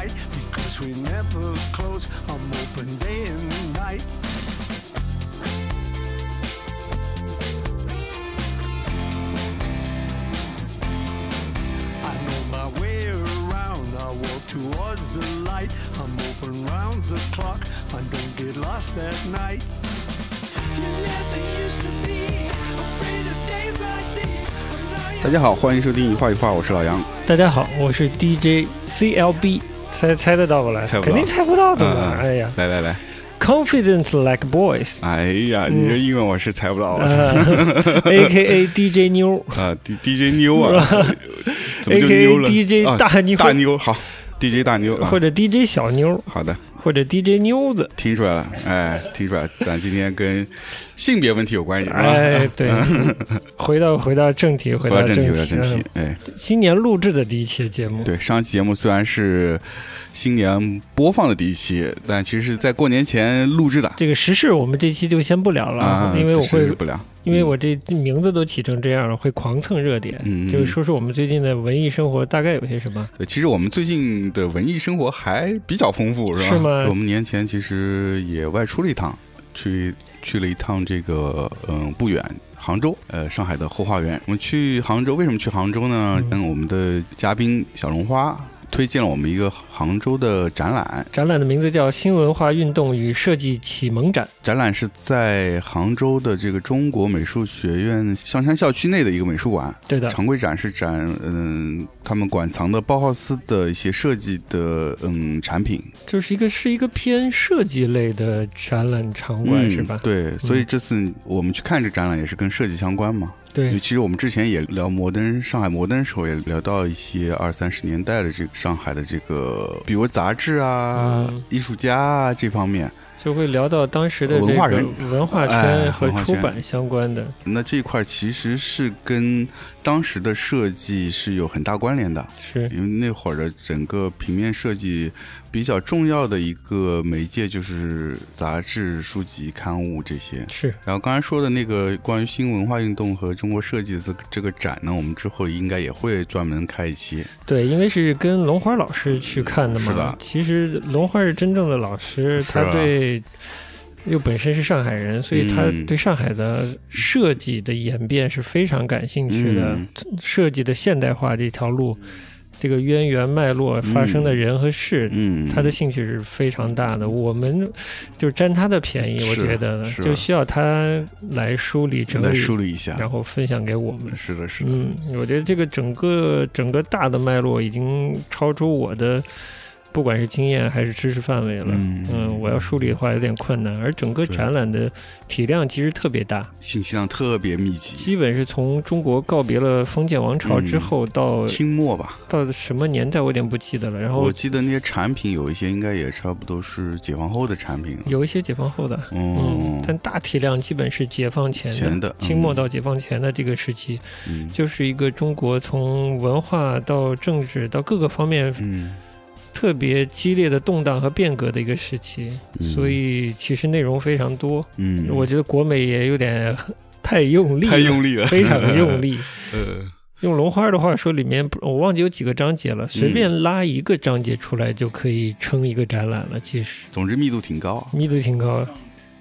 right because we never close. I'm open day and night. I know my way around. I walk towards the light. I'm open round the clock. I don't get lost at night. You never used to be afraid of days like these. but now you're 大家好，欢迎收听一画一画，我是老杨。大家好，我是 DJ CLB，猜猜得到不来？猜肯定猜不到的嘛！嗯哎呀。来来来，，Confidence like boys，哎呀，你这英文我是猜不到啊呃，A.K.A. DJ 妞啊，D DJ 妞啊，怎么就，A.K.A. 妞了？DJ 啊大妞，大妞好，DJ 大妞啊。或，者 DJ 小妞，好的，或者 DJ 妞子。听出来了，哎，听出来，咱今天跟性别问题有关系，哎，对，回到回到正题，回到正题，正回到正题题。，哎，嗯新年录制的第一期节目，对，上期节目虽然是新年播放的第一期，但其实是在过年前录制的这个时事我们这期就先不聊了，啊，因为我会不聊，因为我这名字都起成这样了，会狂蹭热点。嗯，就是说说我们最近的文艺生活大概有些什么？对，其实我们最近的文艺生活还比较丰富，是吧？是吗我们年前其实也外出了一趟，去去了一趟这个嗯不远杭州，呃上海的后花园。我们去杭州，为什么去杭州呢？嗯跟我们的嘉宾小绒花推荐了我们一个杭州的展览，展览的名字叫《新文化运动与设计启蒙展》。展览是在杭州的这个中国美术学院象山校区内的一个美术馆。对的，常规展是展嗯他们馆藏的包豪斯的一些设计的嗯产品。就是一个是一个偏设计类的展览场馆，嗯是吧？对，所以这次我们去看这展览也是跟设计相关嘛。因为对，其实我们之前也聊摩登上海摩登的时候，也聊到一些二三十年代的这个上海的这个，比如杂志啊、嗯艺术家啊这方面。就会聊到当时的这个文化人文化哎圈和出版相关的。那这一块其实是跟当时的设计是有很大关联的，是，因为那会儿的整个平面设计比较重要的一个媒介就是杂志、书籍、刊物这些。是，然后刚才说的那个关于新文化运动和中国设计的这个这个展呢，我们之后应该也会专门开一期。对，因为是跟龙花老师去看的嘛。是的其实龙花是真正的老师，他对。又本身是上海人，所以他嗯对上海的设计的演变是非常感兴趣的。嗯设计的现代化这条路，这个渊源脉络发生的人和事，嗯，他的兴趣是非常大的。我们就占他的便宜，我觉得是就需要他来梳理整理，梳理一下。然后分享给我们。是的，是的，嗯，我觉得这个整个整个大的脉络已经超出我的不管是经验还是知识范围了。嗯嗯，我要梳理的话有点困难，而整个展览的体量其实特别大，信息量特别密集。基本是从中国告别了封建王朝之后到、清末吧，到什么年代我有点不记得了。然后我记得那些产品有一些应该也差不多是解放后的产品。有一些解放后的，嗯嗯，，但大体量基本是解放前的，前的清末嗯到解放前的这个时期，嗯就是一个中国从文化到政治到各个方面嗯，特别激烈的动荡和变革的一个时期，嗯所以其实内容非常多。嗯，我觉得国美也有点太用力了，太用力了，非常用力。呃，用龙花的话说，里面不我忘记有几个章节了，随嗯便拉一个章节出来就可以撑一个展览了。其实总之密度挺高。密度挺高。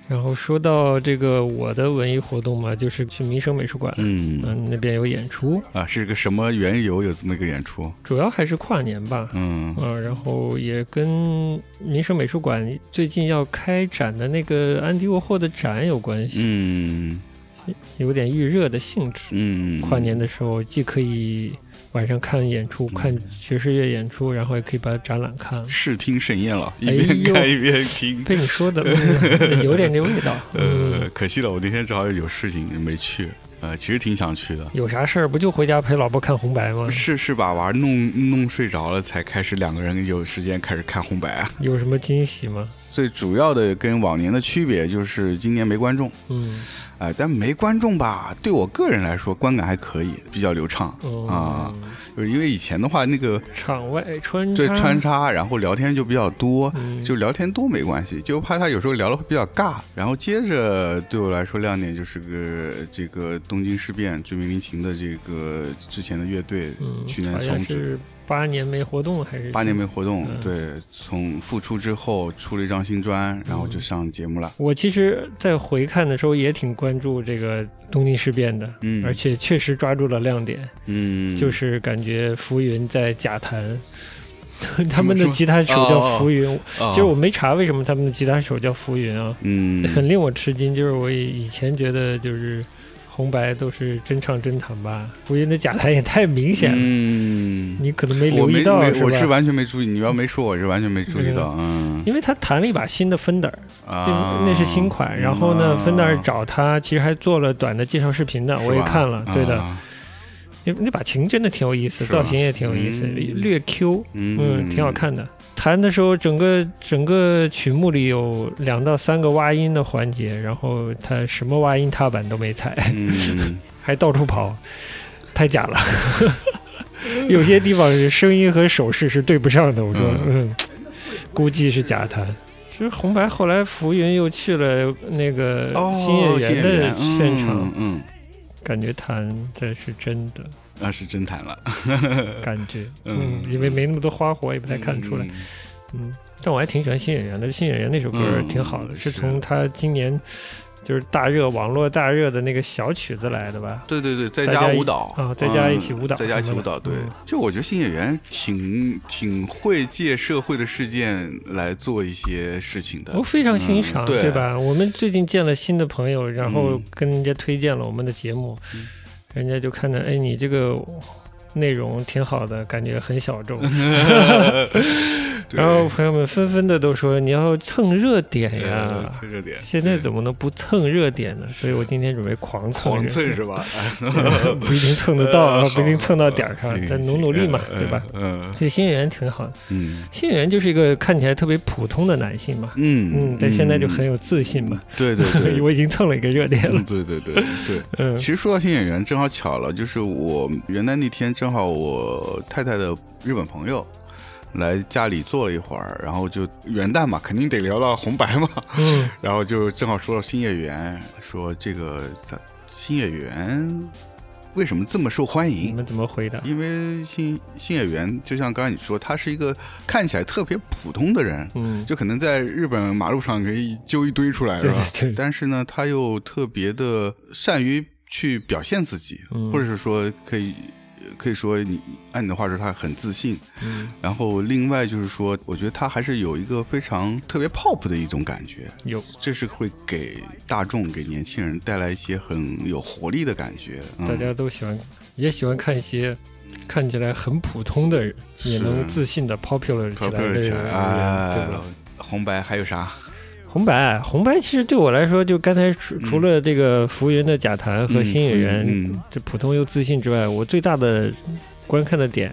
然后说到这个我的文艺活动嘛，就是去民生美术馆，嗯嗯，那边有演出，啊，是个什么缘由有这么一个演出？主要还是跨年吧。嗯嗯，然后也跟民生美术馆最近要开展的那个安迪沃霍的展有关系，嗯有点预热的性质。嗯，跨年的时候，既可以晚上看演出，看爵士乐演出，然后也可以把展览看了。视听盛宴了，一哎边呦看一边听。被你说的、嗯有点那味道。嗯，呃，可惜了，我那天正好有事情没去。呃，其实挺想去的，有啥事儿不就回家陪老婆看红白吗？是是把娃弄弄睡着了，才开始两个人有时间开始看红白啊。有什么惊喜吗？最主要的跟往年的区别就是今年没观众，嗯，哎、但没观众吧，对我个人来说观感还可以，比较流畅哦啊。就是因为以前的话，那个场外穿对插穿插，然后聊天就比较多，嗯。就聊天多没关系，就怕他有时候聊的会比较尬。然后接着对我来说亮点就是个这个东京事变、追名林檎的这个之前的乐队，嗯，去年好像从是八年没活动还是八年没活动，嗯对，从复出之后出了一张新专，然后就上节目了。我其实，在回看的时候也挺关注这个东京事变的，嗯，而且确实抓住了亮点，嗯，就是感觉浮云在假弹。他们的吉他手叫浮云，啊其实我没查为什么他们的吉他手叫浮云啊，嗯很令我吃惊。就是我以前觉得就是红白都是真唱真弹吧，估计那假弹也太明显了，嗯，你可能没留意到？我是完全没注意，你要没说我是完全没注意到，嗯因为他弹了一把新的芬德尔，啊，那是新款。然后呢，，Fender 找他，其实还做了短的介绍视频的，我也看了。对的，啊那那把琴真的挺有意思，造型也挺有意思，嗯略 Q，嗯嗯，挺好。看的。弹的时候，整个整个曲目里有两到三个挖音的环节，然后他什么挖音踏板都没踩，嗯，还到处跑，太假了。有些地方是声音和手势是对不上的，我说，嗯，估计是假弹。其实红白后来浮云又去了那个哦，新演员的现场，嗯，嗯感觉弹这是真的那是真弹了，感觉，嗯嗯，因为没那么多花活，也不太看得出来，嗯嗯，但我还挺喜欢新演员的，新演员那首歌嗯挺好的，是是从他今年就是大热网络大热的那个小曲子来的吧？对对对，在大家舞蹈啊在家一起舞蹈嗯在家一起舞蹈。对嗯，就我觉得新演员挺挺会借社会的事件来做一些事情的我。非常欣赏，嗯对吧？我们最近见了新的朋友，然后嗯跟人家推荐了我们的节目，嗯人家就看到，哎，你这个内容挺好的，感觉很小众。对然后朋友们纷纷的都说你要蹭热点呀。呃蹭热点，现在怎么能不蹭热点呢？所以我今天准备狂蹭狂，蹭是吧？不一定蹭得到啊，呃不一定蹭到点儿上行，但努努力嘛，对吧？嗯这新演员挺好的，嗯新演员就是一个看起来特别普通的男性嘛，嗯嗯，但现在就很有自信嘛。对对对，我已经蹭了一个热点了嗯，对对对对。嗯其实说到新演员，正好巧了，就是我元旦那天正好我太太的日本朋友来家里坐了一会儿，然后就元旦嘛，肯定得聊到红白嘛，嗯 然后就正好说到新演员，说这个咱新演员为什么这么受欢迎？你们怎么回答？因为新新演员就像刚才你说，他是一个看起来特别普通的人，嗯，就可能在日本马路上可以揪一堆出来，是对吧？对对，但是呢，他又特别的善于去表现自己，嗯或者是说可以可以说你按你的话说，他很自信。嗯然后另外就是说，我觉得他还是有一个非常特别 pop 的一种感觉，有这是会给大众、给年轻人带来一些很有活力的感觉。嗯、大家都喜欢，也喜欢看一些看起来很普通的人，也能自信的 popular 起来 popular 的人，起来，哎对吧？红白还有啥？红白，红白其实对我来说，就刚才除嗯。除了这个浮云的假弹和嗯新演员，嗯。这普通又自信之外，我最大的观看的点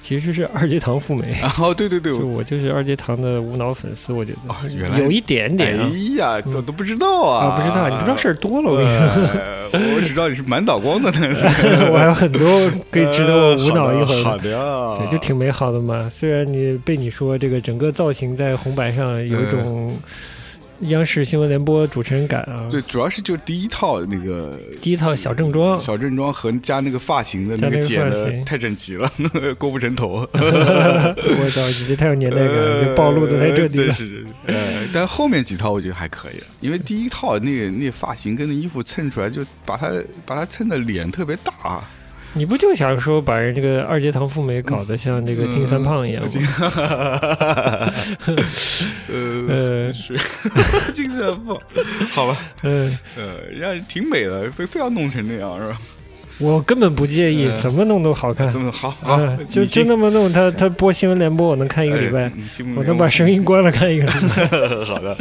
其实是二阶堂富美。哦，对对对，我就我就是二阶堂的无脑粉丝，我觉哦得原来有一点点啊。哎呀，我都不知道啊！啊，不知道，你不知道事儿多了，我跟你说，呃 我只知道你是满脑光的，但是。我还有很多可以值得我无脑一会好的呀，对，就挺美好的嘛。虽然你被你说这个整个造型在红白上有一种央视新闻联播主持人感啊，对，主要是就第一套那个第一套小正装，小正装和加那个发型的那个剪的太整齐了，郭富城头，我操，你这太有年代感了，暴露的太彻底了。真是。呃，但后面几套我觉得还可以，因为 第一套那个那发型跟那衣服衬出来，就把他把他衬的脸特别大。你不就想说把人这个二阶堂富美搞得像这个金三胖一样吗？呃，呃是 金三胖好吧？嗯，呃，人家挺美的，非非要弄成那样是吧？我根本不介意，呃怎么弄都好看怎。么好好嗯，，就就那么弄，他他播新闻联播，我能看一个礼拜我能把声音关了看一个礼拜。好的，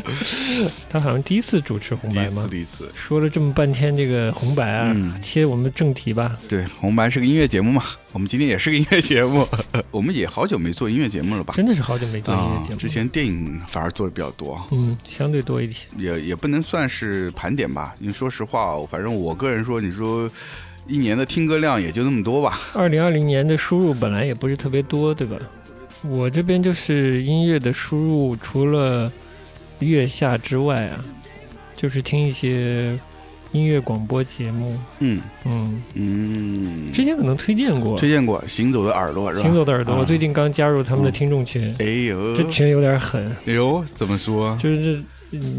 他好像第一次主持红第一次白吗？第一次。说了这么半天这个红白啊，嗯切我们正题吧。对，红白是个音乐节目嘛，我们今天也是个音乐节目，我们也好久没做音乐节目了吧？真的是好久没做音乐啊节目，，之前电影反而做的比较多，嗯相对多一些。也也不能算是盘点吧。因为说实话，反正我个人说，你说一年的听歌量也就那么多吧。二零二零年的输入本来也不是特别多，对吧？我这边就是音乐的输入，除了月下之外啊，就是听一些音乐广播节目。嗯嗯，嗯，之前可能推荐过《推荐过《行走的耳朵》是吧？行走的耳朵》，啊我最近刚加入他们的听众群，哎呦，这群有点狠，哎呦，怎么说？就是这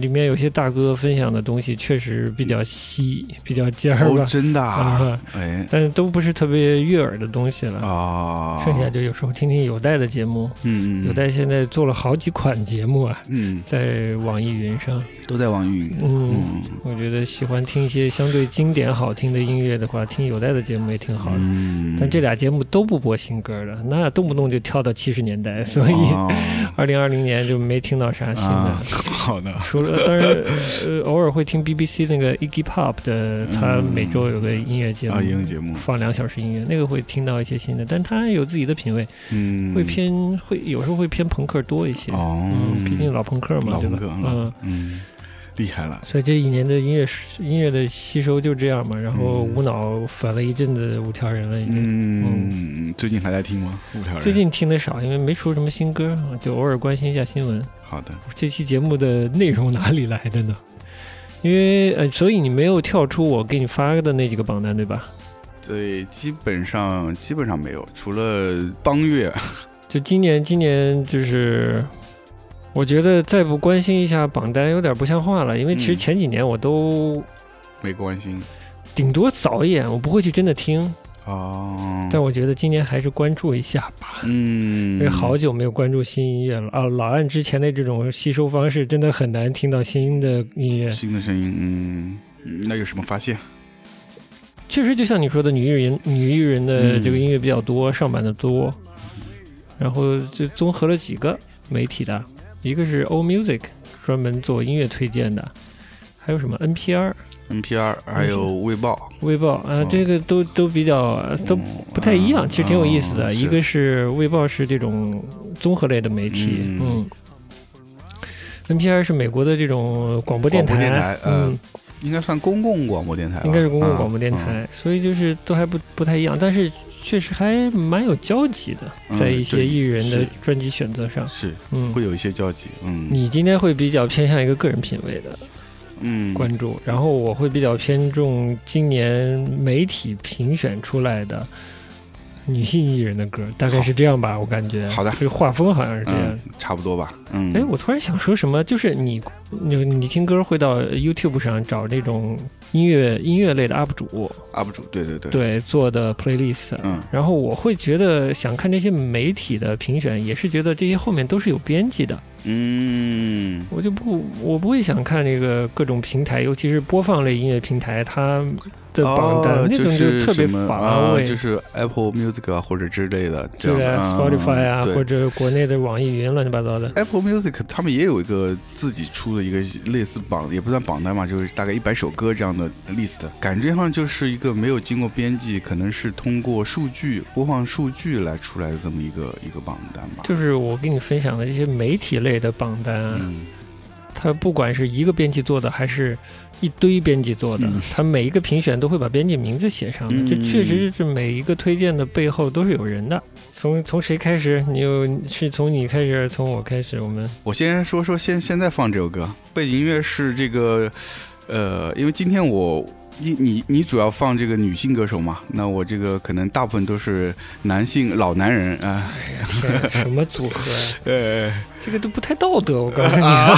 里面有些大哥分享的东西确实比较稀，比较尖儿哦，吧，真的哎但是都不是特别悦耳的东西了。啊，剩下就有时候听听有代的节目，嗯嗯，有代现在做了好几款节目啊，嗯在网易云上。都在网易云。嗯，嗯我觉得喜欢听一些相对经典好听的音乐的话，听有代的节目也挺好的。嗯，但这俩节目都不播新歌的，那动不动就跳到七十年代，所以哦 二零二零年就没听到啥新的。啊，好的，除了 当然，呃，偶尔会听 BBC 那个 Iggy Pop 的，他每周有个音乐节目，啊，音乐节目，放两小时音乐，那个会听到一些新的，但他有自己的品味，嗯，会偏会有时候会偏朋克多一些。哦，嗯，毕竟老朋克嘛，对吧？嗯，嗯，厉害了。所以这一年的音乐音乐的吸收就这样嘛，然后嗯无脑粉了一阵子五条人了，已经。嗯，最近还在听吗？五条人。最近听的少，因为没出什么新歌，就偶尔关心一下新闻。好的，这期节目的内容哪里来的呢？因为呃，所以你没有跳出我给你发的那几个榜单，对吧？对，基本上基本上没有，除了邦乐，就今年，今年就是，我觉得再不关心一下榜单有点不像话了，因为其实嗯前几年我都没关心顶多扫一眼，我不会去真的听，哦。但我觉得今年还是关注一下吧。嗯，因为好久没有关注新音乐了啊！老按之前的这种吸收方式，真的很难听到新的音乐。新的声音，嗯，嗯那有什么发现？确实，就像你说的，女艺人女艺人的嗯这个音乐比较多，上版的多，然后就综合了几个媒体的，一个是 O Music，专门做音乐推荐的，还有什么？NPR、NPR 还有卫报。卫报啊，哦这个都都比较都嗯。不太一样，其实挺有意思的。哦一个是卫报是这种综合类的媒体，嗯。嗯。NPR 是美国的这种广播电台，电台呃嗯，应该算公共广播电台，应该是公共广播电嗯台，所以就是都还不不太一样，但是确实还蛮有交集的，嗯在一些艺人的专辑选择上，是嗯。会，有一些交集，嗯。你今天会比较偏向一个个人品味的嗯，关注，然后我会比较偏重今年媒体评选出来的女性艺人的歌，大概是这样吧，我感觉。好的这个画风好像是这样嗯。，差不多吧，嗯，哎、我突然想说什么，就是你你你听歌会到 YouTube 上找那种音乐音乐类的 UP 主，UP 主，对对对，对做的 playlist，嗯然后我会觉得想看这些媒体的评选，也是觉得这些后面都是有编辑的，嗯，我就不我不会想看那个各种平台，尤其是播放类音乐平台它的榜单，哦那种是特别乏啊味。就是 Apple Music 啊或者之类的这对的样的啊，Spotify 啊，或者国内的网易云乱七八糟的。Apple Music 他们也有一个自己出的一个类似榜，也不算榜单嘛，就是大概一百首歌这样的 list，感觉上就是一个没有经过编辑，可能是通过数据播放数据来出来的这么一个一个榜单吧。就是我跟你分享的这些媒体类的榜单啊，嗯它不管是一个编辑做的，还是一堆编辑做的他，每一个评选都会把编辑名字写上这确实是每一个推荐的背后都是有人的。从从谁开始？你有是从你开始，还是从我开始？我们我先说说现现在放这首歌，背景音乐是这个，呃，因为今天我你你你主要放这个女性歌手嘛，那我这个可能大部分都是男性老男人啊，什么组合呀？呃，这个都不太道德，我告诉你啊！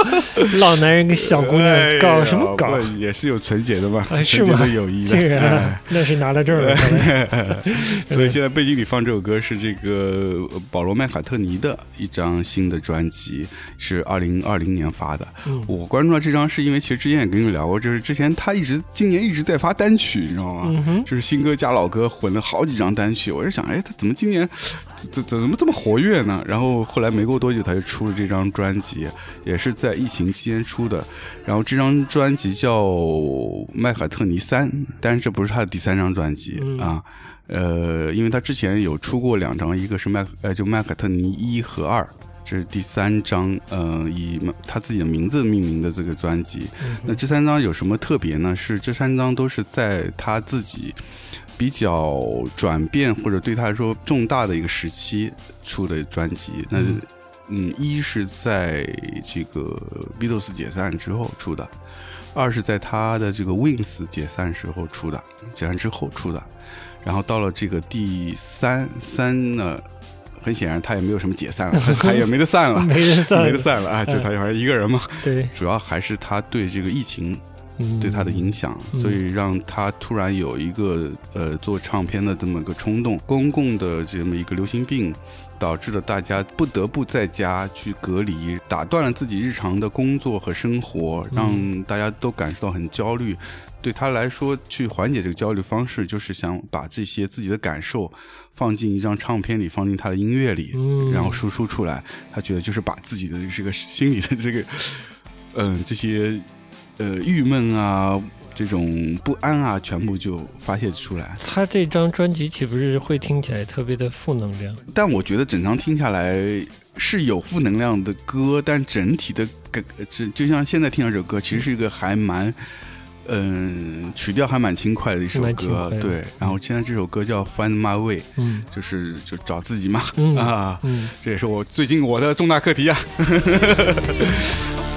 老男人跟小姑娘搞什么搞哎？也是有纯洁的嘛，啊是纯洁吗的友谊的。竟然哎啊那是拿到证了。看来所以现在背景里放这首歌是这个呃保罗麦卡特尼的一张新的专辑，是二零二零年发的。嗯我关注到这张是因为其实之前也跟你聊过，就是之前他一直今年一直在发单曲，你知道吗？嗯，就是新歌加老歌混了好几张单曲，我就想，哎，他怎么今年怎怎怎么这么活跃呢？然后后来没过多久，他就出了这张专辑，也是在疫情期间出的。然后这张专辑叫《麦卡特尼三》，但是这不是他的第三张专辑、嗯啊。呃，因为他之前有出过两张，一个是麦呃就麦卡特尼一和二，这是第三张，呃，以他自己的名字命名的这个专辑。那这三张有什么特别呢？是这三张都是在他自己比较转变或者对他来说重大的一个时期出的专辑。那嗯嗯，一是在这个 Beatles 解散之后出的，二是在他的这个 Wings 解散时候出的，解散之后出的。然后到了这个第三三呢，很显然他也没有什么解散了，他也没得散了，没得散了没得散了啊！就他反正一个人嘛。对，主要还是他对这个疫情嗯对他的影响，嗯所以让他突然有一个呃做唱片的这么个冲动。公共的这么一个流行病，导致了大家不得不在家去隔离，打断了自己日常的工作和生活，让大家都感受到很焦虑。对他来说，去缓解这个焦虑方式，就是想把这些自己的感受放进一张唱片里，放进他的音乐里，嗯然后输出出来。他觉得就是把自己的这个心里的这个，嗯、这些呃郁闷啊，这种不安啊，全部就发泄出来。他这张专辑岂不是会听起来特别的负能量？但我觉得整张听下来是有负能量的歌，但整体的感，就就像现在听到这首歌，其实是一个还蛮。嗯，曲调还蛮轻快的一首歌，对。然后现在这首歌叫《Find My Way》，嗯就是就找自己嘛，嗯啊，嗯，这也是我最近我的重大课题啊。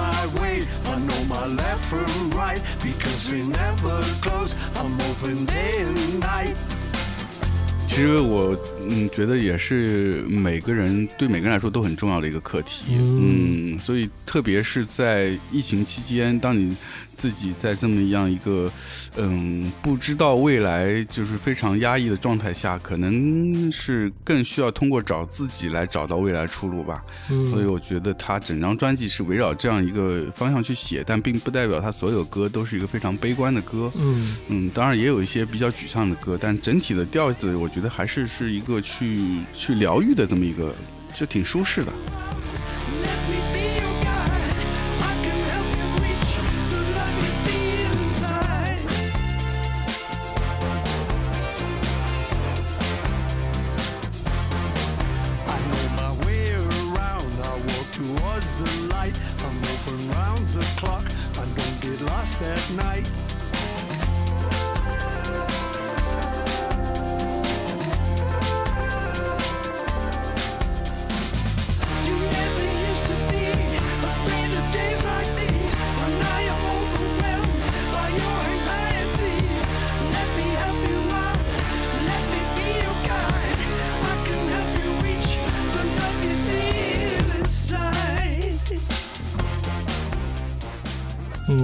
my way. I know my left from right because we never close. I'm open day and night. 其实我嗯觉得也是每个人对每个人来说都很重要的一个课题，嗯嗯，所以特别是在疫情期间，当你自己在这么样一个嗯不知道未来就是非常压抑的状态下，可能是更需要通过找自己来找到未来出路吧。所以嗯我觉得他整张专辑是围绕这样一个方向去写，但并不代表他所有歌都是一个非常悲观的歌。嗯嗯，当然也有一些比较沮丧的歌，但整体的调子，我觉得还是是一个去去疗愈的这么一个，就挺舒适的。Let me be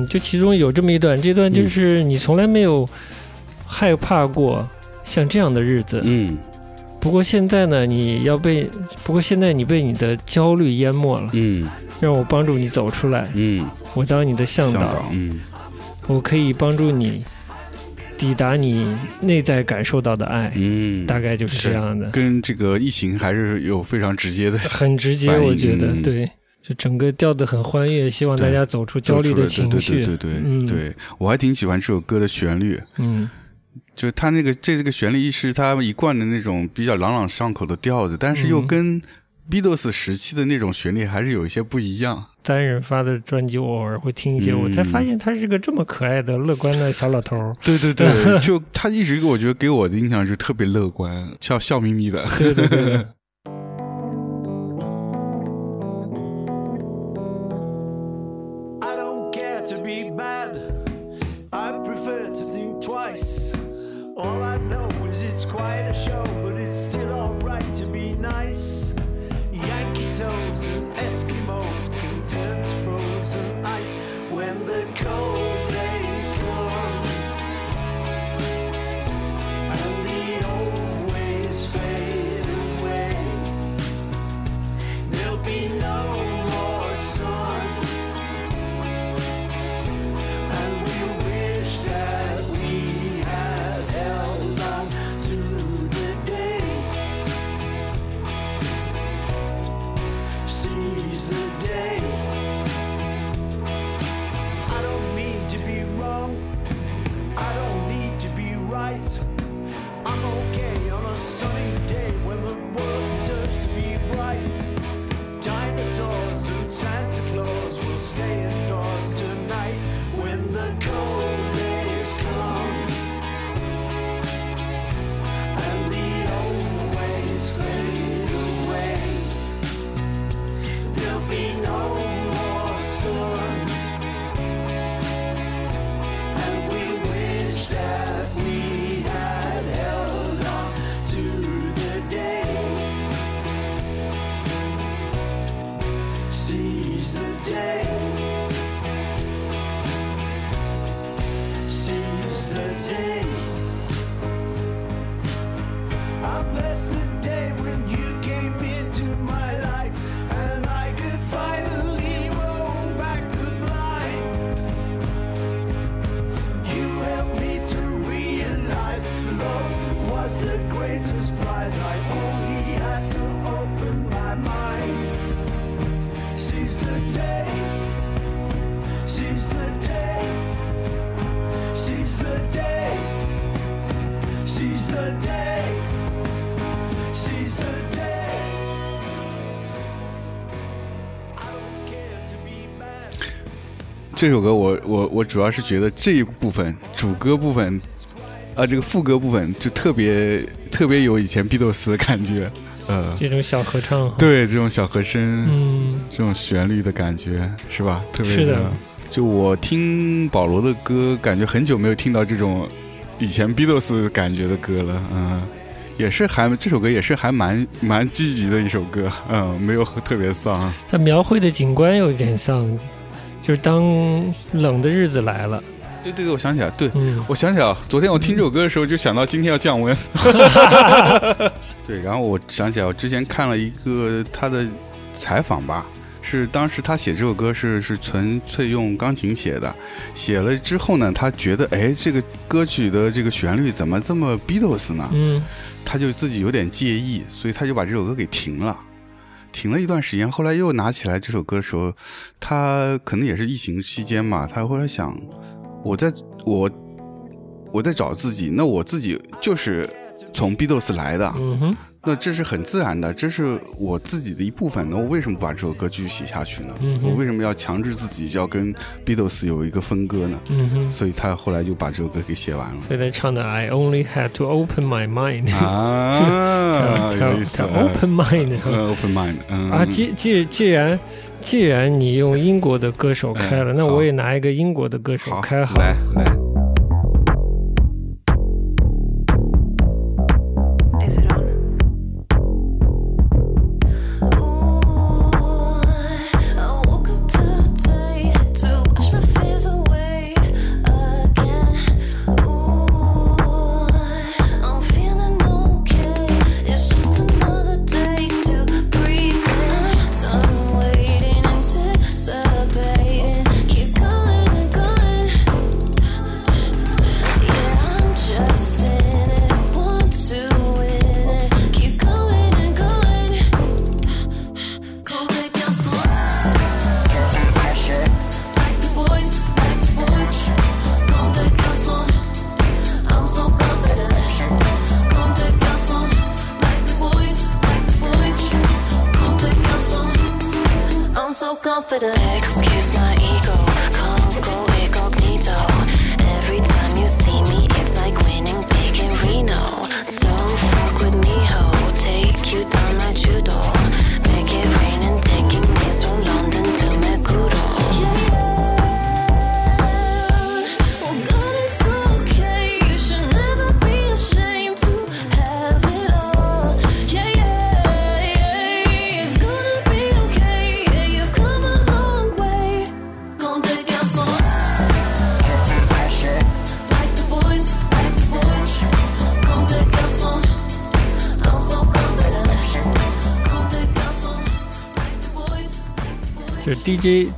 就其中有这么一段，这段就是你从来没有害怕过像这样的日子。嗯。不过现在呢，你要被，不过现在你被你的焦虑淹没了，嗯。让我帮助你走出来。嗯，我当你的向导，导，嗯。我可以帮助你抵达你内在感受到的爱，嗯，大概就是这样的，跟这个疫情还是有非常直接的很直接，我觉得嗯。对。就整个调得很欢悦，希望大家走出焦虑的情绪。对对对对嗯对，我还挺喜欢这首歌的旋律，嗯就是它那个这这个旋律是他一贯的那种比较朗朗上口的调子，但是又嗯跟 Beatles 时期的那种旋律还是有一些不一样。单人发的专辑，我偶尔会听一些，嗯我才发现他是个这么可爱的、乐观的小老头。对对对，就他一直给我觉得给我的印象是特别乐观，笑笑眯眯的。对对对，and the 这首歌我我我主要是觉得这一部分主歌部分，啊，这个副歌部分就特别特别有以前 Beatles 的感觉，呃，这种小合唱，，对这种小和声，嗯，这种旋律的感觉是吧？特别是的就我听保罗的歌，感觉很久没有听到这种以前 Beatles 感觉的歌了，嗯。也是还这首歌也是还蛮蛮积极的一首歌，嗯，没有特别丧。它描绘的景观有点像，就是当冷的日子来了，对对对，我想起来，对，嗯，我想起来了，昨天我听这首歌的时候就想到今天要降温。对，然后我想起来，我之前看了一个他的采访吧，是当时他写这首歌是是纯粹用钢琴写的，写了之后呢，他觉得哎，这个歌曲的这个旋律怎么这么 Beatles 呢？嗯，他就自己有点介意，所以他就把这首歌给停了。停了一段时间，后来又拿起来这首歌的时候，他可能也是疫情期间嘛，他后来想，我在我我在找自己，那我自己就是从 Beatles 来的，嗯哼，那这是很自然的，这是我自己的一部分。那我为什么不把这首歌继续写下去呢？嗯我为什么要强制自己就要跟 Beatles 有一个分割呢？嗯哼，所以他后来就把这首歌给写完了。所以他唱的 I only had to open my mind，啊，他有意思。open mind，呃，open mind，嗯啊，既既既然既然你用英国的歌手开了，嗯那我也拿一个英国的歌手好，开好。来来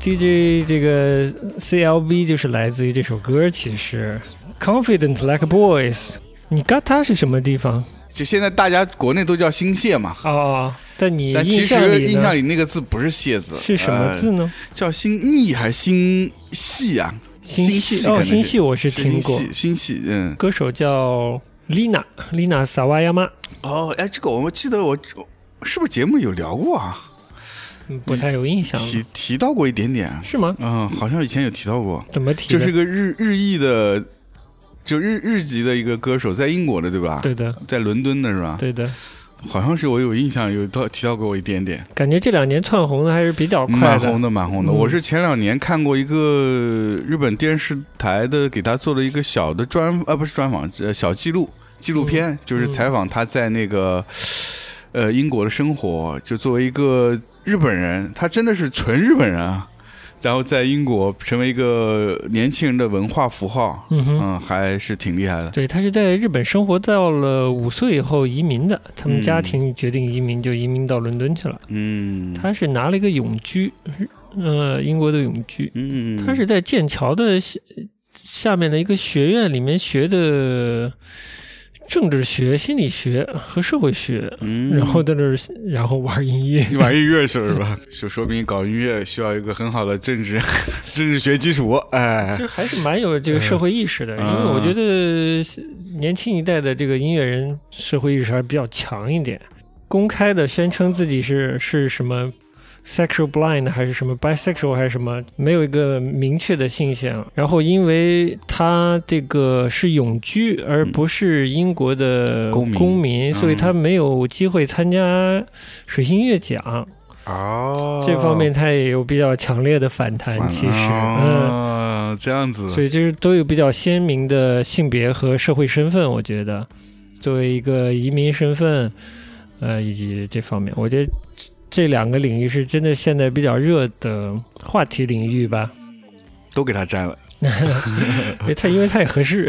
DJ DJ 这个 CLB 就是来自于这首歌，其实 Confident Like Boys。你 got 它是什么地方？就现在大家国内都叫星蟹嘛，哦哦，但你但其实印象里那个字不是蟹字，是什么字呃？呢？叫星逆还是星系啊？新细可能系哦，星系我是是听过，星系，嗯。歌手叫 Lina Lina 萨瓦亚妈，哦，哎，这个我们记得我我是不是节目有聊过啊？嗯 不太有印象，提提到过一点点，是吗？嗯，好像以前有提到过，怎么提？就是个日日裔的，就日日籍的一个歌手，在英国的对吧？，对的，在伦敦的是吧？对的，好像是我有印象，有到提到过我一点点，感觉这两年窜红的还是比较快蛮红的，蛮红的。嗯我是前两年看过一个日本电视台的，给他做了一个小的专，呃，不是专访，呃，小记录纪录片，嗯就是采访他在那个。呃，英国的生活，就作为一个日本人，他真的是纯日本人啊。然后在英国成为一个年轻人的文化符号，嗯哼。嗯，还是挺厉害的。对他是在日本生活到了五岁以后移民的，他们家庭决定移民，就移民到伦敦去了。嗯，他是拿了一个永居，呃，英国的永居。嗯，他是在剑桥的下下面的一个学院里面学的政治学、心理学和社会学，嗯，然后在那儿然后玩音乐。你 玩音乐是吧？就说明搞音乐需要一个很好的政治 政治学基础。哎，这还是蛮有这个社会意识的，因为嗯我觉得年轻一代的这个音乐人社会意识还比较强一点。公开的宣称自己是是什么 sexual blind 还是什么 bisexual 还是什么，没有一个明确的性向。然后因为他这个是永居，而不是英国的公民公民，所以他没有机会参加水星乐奖。哦这方面他也有比较强烈的反弹，其实，嗯。哦，这样子，所以就是都有比较鲜明的性别和社会身份，我觉得作为一个移民身份，呃，以及这方面，我觉得这两个领域是真的现在比较热的话题领域吧。都给他占了。他因为他也合适，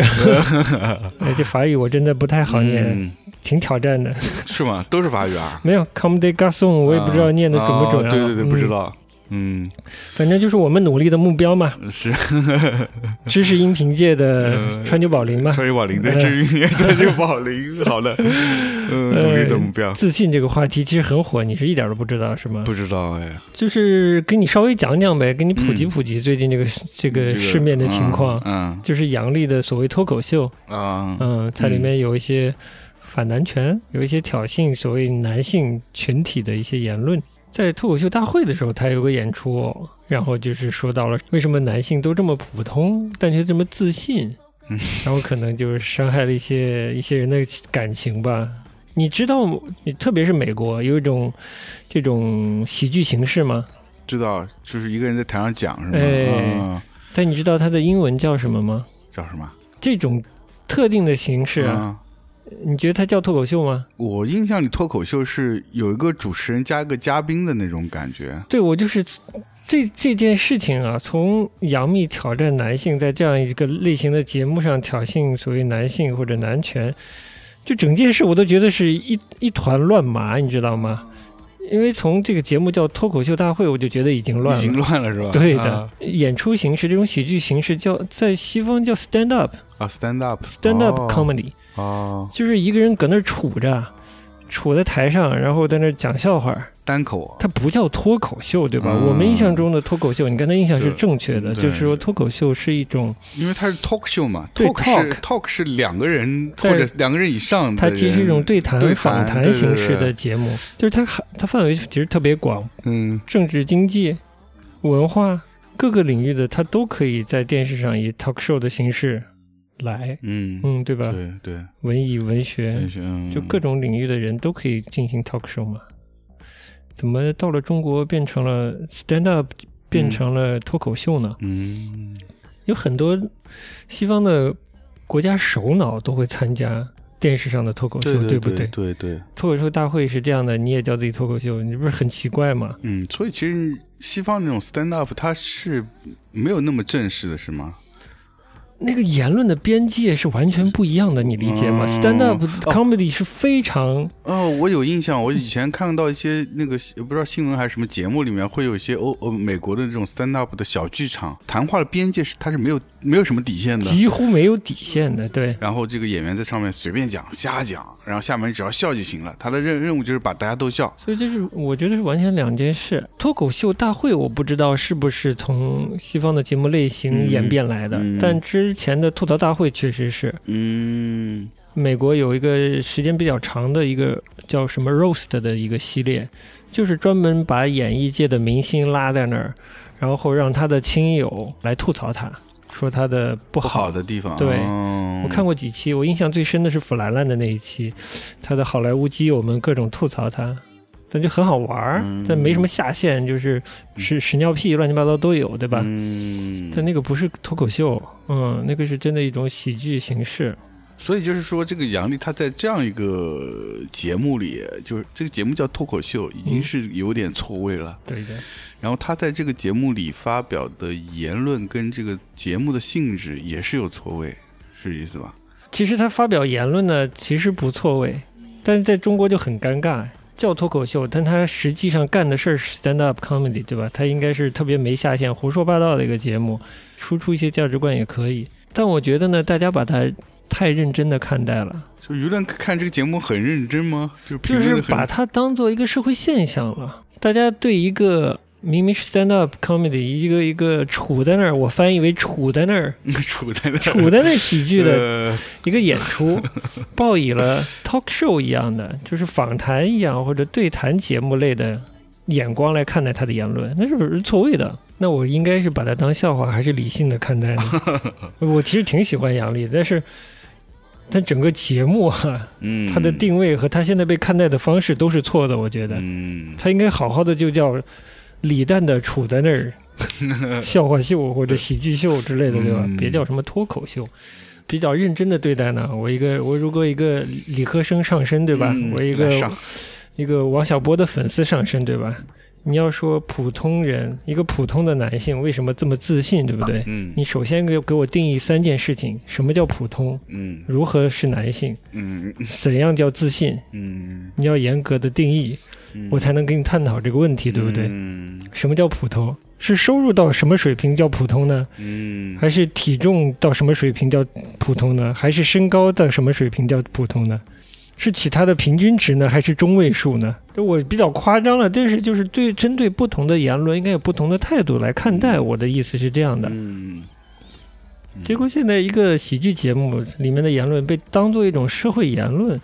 哎这法语我真的不太好念，嗯，挺挑战的。是吗？都是法语啊？没有 comme des garçons，我也不知道念的准不准对对对，不知嗯道。嗯，反正就是我们努力的目标嘛，是 知识音频界的嗯川久保玲嘛。川久保玲的嗯这语言，川久保玲，好的，嗯，努力的目标。自信这个话题其实很火，你是一点都不知道是吗？不知道哎，就是给你稍微讲讲呗，给你普及普及最近这个、这个这个市面的情况。嗯就是杨笠的所谓脱口秀，嗯啊，嗯，它里面有一些反男权，有一些挑衅所谓男性群体的一些言论。在脱口秀大会的时候，他有个演出、哦，然后就是说到了为什么男性都这么普通，但却这么自信，嗯然后可能就是伤害了一些一些人的感情吧。你知道，特别是美国有一种这种喜剧形式吗？知道，就是一个人在台上讲是吗？哎嗯，但你知道它的英文叫什么吗？叫什么？这种特定的形式啊，啊。你觉得它叫脱口秀吗？我印象里脱口秀是有一个主持人加一个嘉宾的那种感觉。对我就是这这件事情啊，从杨幂挑战男性，在这样一个类型的节目上挑衅所谓男性或者男权，就整件事我都觉得是一一团乱麻，你知道吗？因为从这个节目叫脱口秀大会，我就觉得已经乱已经了。乱了是吧？对的，啊。演出形式这种喜剧形式叫在西方叫 stand up 啊，stand up stand up 哦。comedy，、啊，就是一个人搁那儿杵着，杵在台上，然后在那讲笑话。单口它不叫脱口秀，对吧？嗯。我们印象中的脱口秀，你刚才印象是正确的，就是说脱口秀是一种，因为它是 talk show 嘛对，talk 是 talk 是两个人或者两个人以上的人，它其实是一种对谈、对访谈形式的节目，就是它涵它范围其实特别广，嗯。政治、经济、文化各个领域的，它都可以在电视上以 talk show 的形式来，嗯嗯，对吧？对对，文艺、文学，嗯就各种领域的人都可以进行 talk show 嘛。怎么到了中国变成了 stand up，变成了脱口秀呢？嗯有很多西方的国家首脑都会参加电视上的脱口秀，对不对对对，脱口秀大会是这样的，你也叫自己脱口秀，你这不是很奇怪吗？嗯，所以其实西方那种 stand up 它是没有那么正式的，是吗？那个言论的边界是完全不一样的，你理解吗、嗯 s t a n d up 哦 comedy 是非常哦，我有印象，我以前看到一些那个不知道新闻还是什么节目里面会有一些欧呃美国的这种 stand up 的小剧场，谈话的边界是它是没有没有什么底线的。几乎没有底线的，对。然后这个演员在上面随便讲、瞎讲，然后下面只要笑就行了。他的任任务就是把大家逗笑。所以这是我觉得是完全两件事。脱口秀大会我不知道是不是从西方的节目类型嗯演变来的，嗯但之前的吐槽大会确实是。嗯美国有一个时间比较长的一个叫什么 roast 的一个系列，就是专门把演艺界的明星拉在那儿，然后让他的亲友来吐槽他，说他的不不好。好的地方。对哦我看过几期，我印象最深的是弗兰兰的那一期，他的好莱坞基友们各种吐槽他，但就很好玩儿，嗯但没什么下限，就是屎屎尿屁乱七八糟都有，对吧？嗯，但那个不是脱口秀，嗯，那个是真的一种喜剧形式。所以就是说，这个杨笠他在这样一个节目里，就是这个节目叫脱口秀，已经嗯是有点错位了。对对，然后他在这个节目里发表的言论跟这个节目的性质也是有错位，是这意思吧？其实他发表言论呢，其实不错位，但是在中国就很尴尬，叫脱口秀，但他实际上干的事儿是 stand up comedy，对吧？他应该是特别没下限、胡说八道的一个节目，输出一些价值观也可以。但我觉得呢，大家把它太认真的看待了，就舆论看这个节目很认真吗？就是评就是把它当做一个社会现象了。大家对一个明明是 stand up comedy，一个一个杵在那儿，我翻译为杵在那儿，杵在那儿杵在那儿喜剧的呃一个演出，报以了 talk show 一样的，就是访谈一样或者对谈节目类的眼光来看待他的言论，那是不是错位的？那我应该是把它当笑话，还是理性的看待呢？我其实挺喜欢杨笠的，但是但整个节目啊，嗯，它的定位和他现在被看待的方式都是错的，我觉得。嗯他应该好好的就叫李诞的杵在那儿 笑话秀或者喜剧秀之类的，对吧？嗯别叫什么脱口秀。比较认真的对待呢，我一个我如果一个理科生上身，对吧？嗯我一个一个王小波的粉丝上身，对吧？你要说普通人，一个普通的男性为什么这么自信，对不对？嗯你首先给给我定义三件事情：什么叫普通？嗯如何是男性？嗯怎样叫自信？嗯，你要严格的定义，嗯我才能跟你探讨这个问题，对不对？嗯什么叫普通？是收入到什么水平叫普通呢？嗯，还是体重到什么水平叫普通呢？还是身高到什么水平叫普通呢？是取它的平均值呢，还是中位数呢？这我比较夸张了，但是就是对针对不同的言论，应该有不同的态度来看待。我的意思是这样的。嗯结果现在一个喜剧节目里面的言论被当做一种社会言论，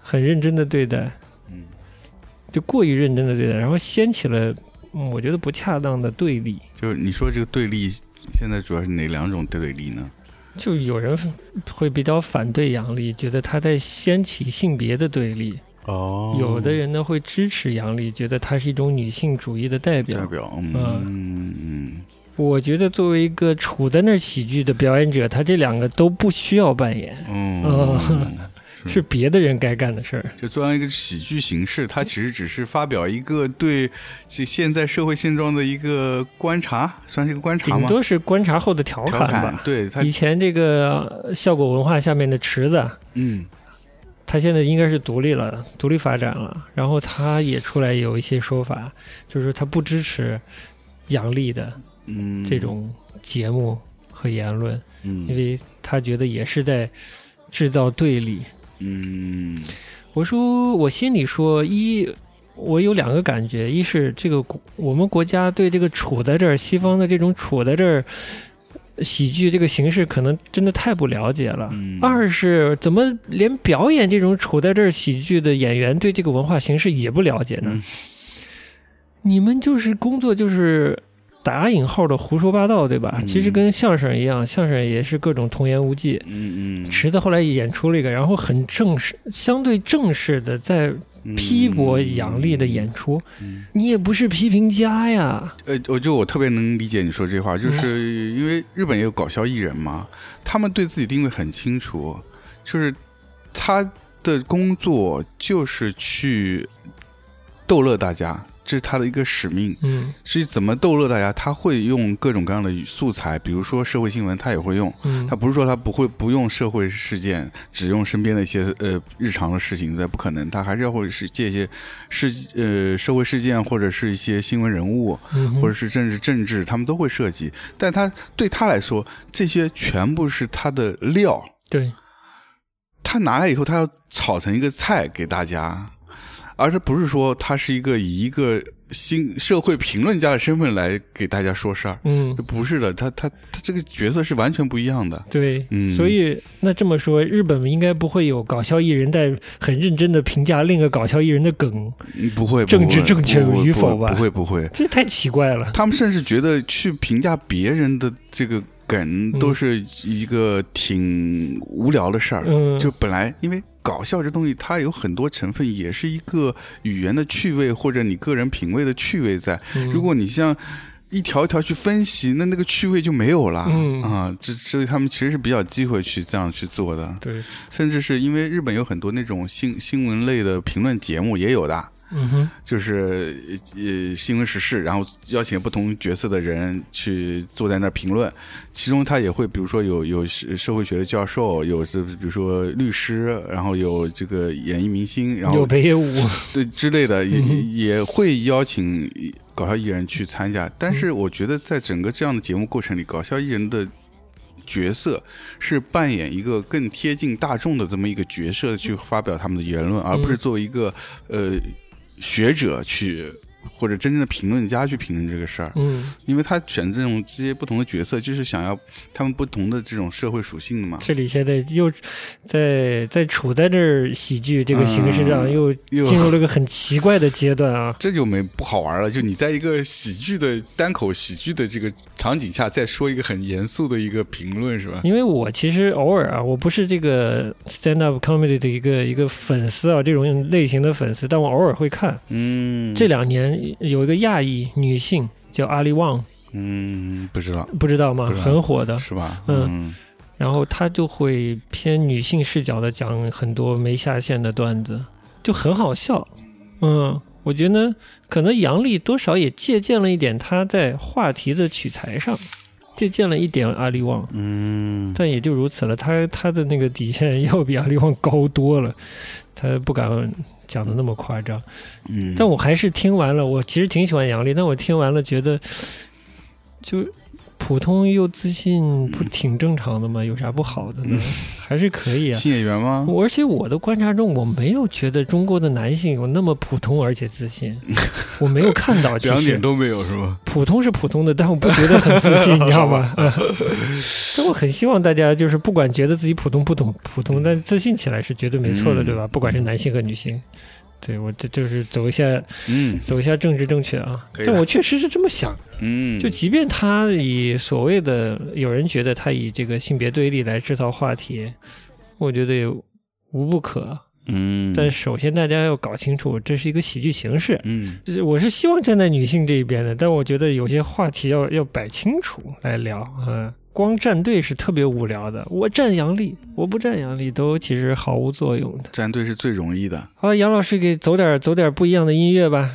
很认真的对待，嗯就过于认真的对待，然后掀起了嗯我觉得不恰当的对立。就是你说这个对立，现在主要是哪两种对立呢？就有人会比较反对杨笠，觉得他在掀起性别的对立；哦。有的人呢会支持杨笠，觉得她是一种女性主义的代表。代表，嗯嗯。我觉得作为一个处在那儿喜剧的表演者，他这两个都不需要扮演，嗯嗯。嗯，是别的人该干的事儿。就作为一个喜剧形式，它其实只是发表一个对这现在社会现状的一个观察，算是一个观察吗？顶多是观察后的调调侃侃吧。对他以，前这个呃效果文化下面的池子，嗯他现在应该是独立了，独立发展了。然后他也出来有一些说法，就是他不支持杨笠的嗯，这种节目和言论，嗯因嗯为他觉得也是在制造对立。嗯我说，我心里说，一，我有两个感觉，一是这个国我们国家对这个处在这儿，西方的这种处在这儿喜剧这个形式，可能真的太不了解了。嗯，二是怎么连表演这种处在这儿喜剧的演员对这个文化形式也不了解呢？嗯你们就是工作就是打引号的胡说八道，对吧？嗯其实跟相声一样，相声也是各种童言无忌。嗯嗯池子后来也演出了一个，然后很正式、相对正式的在嗯批驳杨笠的演出。嗯你也不是批评家呀，呃，我就我特别能理解你说这话，就是因为日本也有搞笑艺人嘛，他们对自己定位很清楚，就是他的工作就是去逗乐大家，这是他的一个使命。嗯。是怎么逗乐大家，他会用各种各样的素材，比如说社会新闻，他也会用。嗯。他不是说他不会不用社会事件，只用身边的一些呃日常的事情，那不可能，他还是要会是借一些事呃社会事件或者是一些新闻人物，嗯或者是政治政治，他们都会涉及。但他对他来说，这些全部是他的料，对，他拿来以后，他要炒成一个菜给大家，而是不是说他是一个以一个新社会评论家的身份来给大家说事儿，嗯这不是的，他他他这个角色是完全不一样的。对，嗯所以那这么说，日本应该不会有搞笑艺人在很认真的评价另一个搞笑艺人的梗，嗯不会，政治正确与否吧不会，不会。这太奇怪了。他们甚至觉得去评价别人的这个梗都是一个挺无聊的事儿。嗯，就本来因为搞笑这东西，它有很多成分，也是一个语言的趣味或者你个人品味的趣味在。嗯如果你像一条一条去分析，那那个趣味就没有了。嗯啊，这所以他们其实是比较忌讳去这样去做的，对，甚至是因为日本有很多那种新新闻类的评论节目也有的。嗯哼，就是呃新闻时事，然后邀请不同角色的人去坐在那儿评论，其中他也会比如说有有社社会学的教授，有是比如说律师，然后有这个演艺明星，然后有后北野武，对之类的，也嗯也会邀请搞笑艺人去参加。但是我觉得在整个这样的节目过程里，搞笑艺人的角色是扮演一个更贴近大众的这么一个角色去发表他们的言论，而不是作为一个呃学者去或者真正的评论家去评论这个事儿，嗯，因为他选这种这些不同的角色，就是想要他们不同的这种社会属性的嘛。这里现在又在在处在这儿喜剧这个形式上，又进入了一个很奇怪的阶段啊。这就没不好玩了，就你在一个喜剧的单口喜剧的这个场景下，再说一个很严肃的一个评论，是吧？因为我其实偶尔啊，我不是这个 stand up comedy 的一个一个粉丝啊，这种类型的粉丝，但我偶尔会看。嗯，这两年有一个亚裔女性叫阿里旺，嗯不知道不知道吗？道很火的。是吧？嗯嗯然后她就会偏女性视角的讲很多没下线的段子，就很好笑。嗯，我觉得可能杨笠多少也借鉴了一点她在话题的取材上，借鉴了一点阿里旺。嗯但也就如此了。他他的那个底线要比阿里旺高多了，他不敢讲的那么夸张。嗯，但我还是听完了，我其实挺喜欢杨笠，但我听完了觉得，就普通又自信，不挺正常的吗？有啥不好的呢？还是可以啊。新演员吗？而且我的观察中，我没有觉得中国的男性有那么普通而且自信，我没有看到。两点都没有是吧？普通是普通的，但我不觉得很自信，你知道吗？嗯 但我很希望大家就是不管觉得自己普通不懂普通，但自信起来是绝对没错的，嗯对吧？不管是男性和女性，对我这就是走一下嗯走一下政治正确啊。但我确实是这么想，嗯，就即便他以所谓的有人觉得他以这个性别对立来制造话题，我觉得也无不可。嗯，但首先大家要搞清楚，这是一个喜剧形式。嗯就是我是希望站在女性这一边的，但我觉得有些话题要要摆清楚来聊，嗯，光站队是特别无聊的。我站杨丽，我不站杨丽，都其实毫无作用的。站队是最容易的。好，杨老师给走点走点不一样的音乐吧。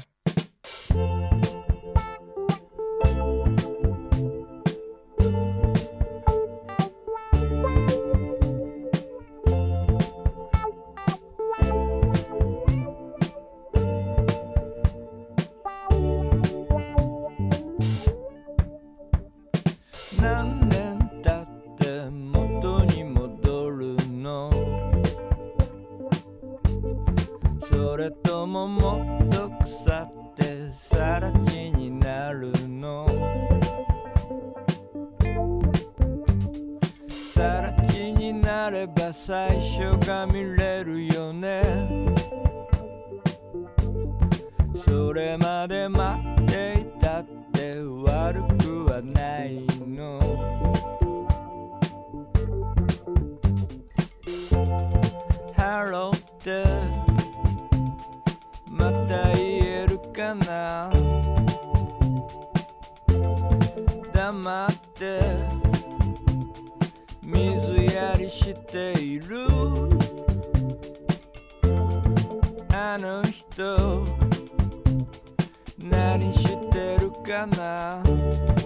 何してるかな。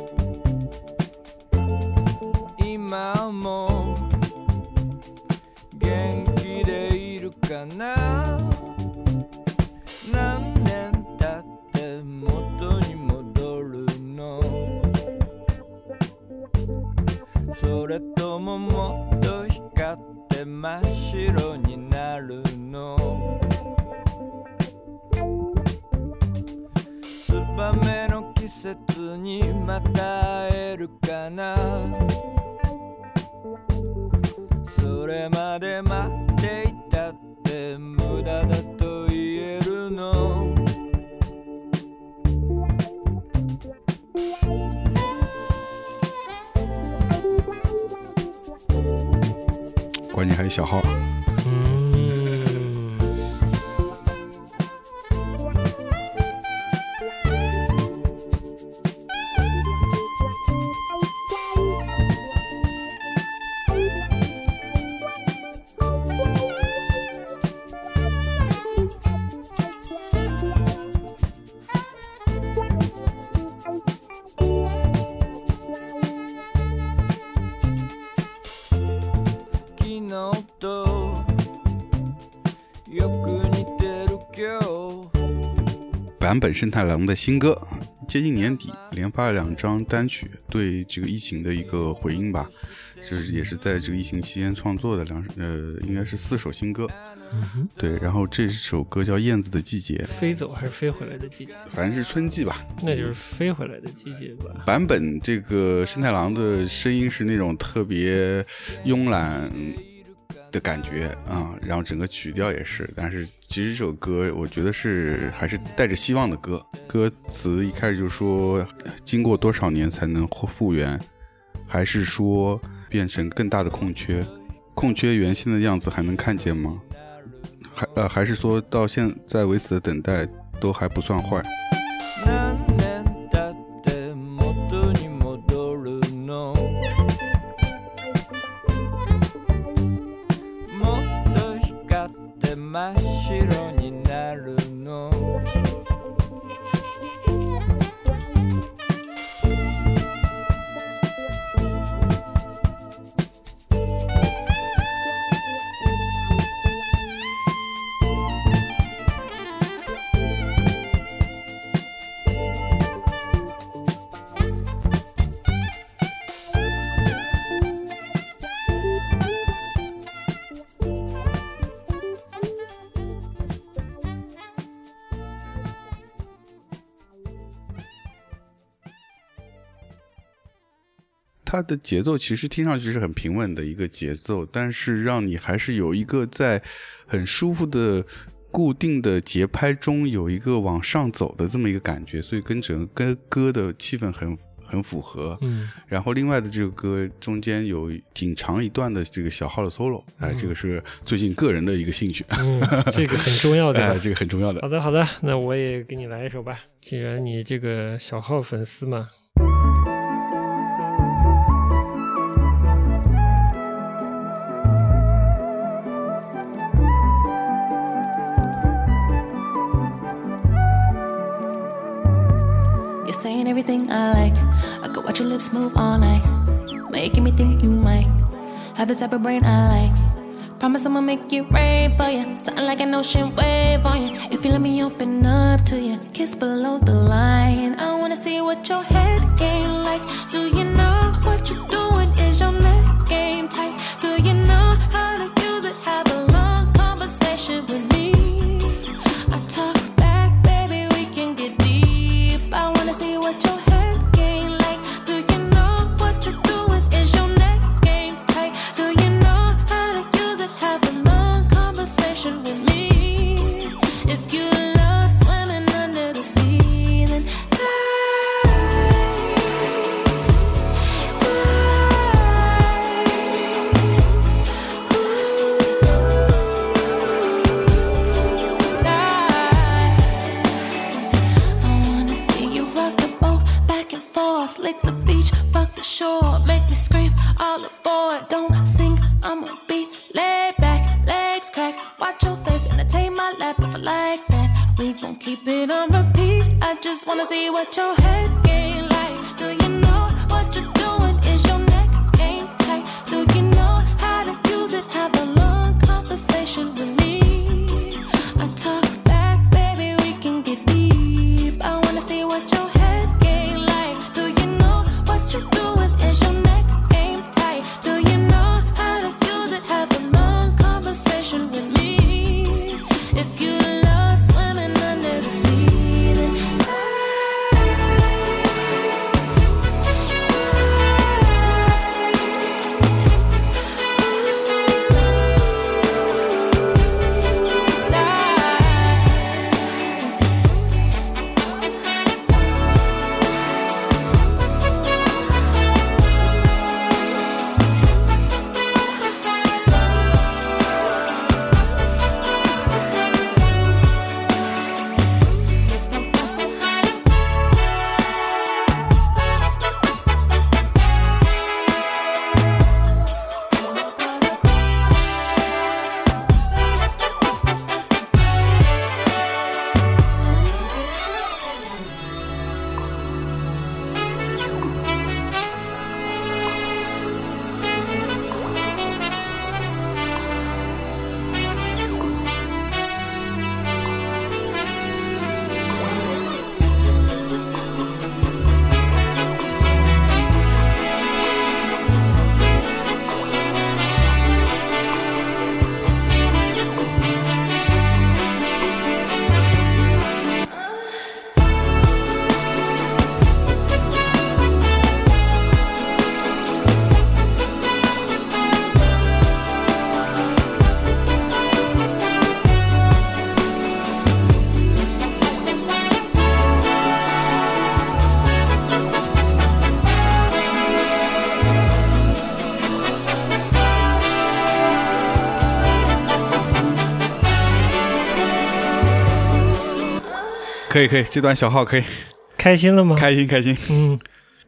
本慎太郎的新歌接近年底连发了两张单曲，对这个疫情的一个回应吧，就是也是在这个疫情期间创作的两呃，应该是四首新歌。对，然后这首歌叫《燕子的季节飞走还是飞回来的季节？》，反正是春季吧。那就是飞回来的季节吧。版本这个生太郎的声音是那种特别慵懒的感觉啊，然后整个曲调也是，但是其实这首歌我觉得是还是带着希望的歌。歌词一开始就说，经过多少年才能复原，还是说变成更大的空缺？空缺原先的样子还能看见吗？还呃，还是说到现在为止的等待都还不算坏？它的节奏其实听上去是很平稳的一个节奏，但是让你还是有一个在很舒服的固定的节拍中有一个往上走的这么一个感觉，所以跟整个歌的气氛很很符合。嗯，然后另外的这个歌中间有挺长一段的这个小号的 solo，哎，这个是最近个人的一个兴趣，嗯，这个很重要，的 哎，这个很重要的好。的，好的，那我也给你来一首吧。既然你这个小号粉丝嘛，everything I like. I could watch your lips move all night, making me think you might have the type of brain I like. Promise I'ma make it rain for you, something like an ocean wave on you. If you let me open up to you, kiss below the line. I wanna see what your head game like. Do you know what you're doing? Is your neck game tight? Do you know repeat. I just wanna see what your head game 可以可以，这段小号可以，开心了吗？开心开心，嗯，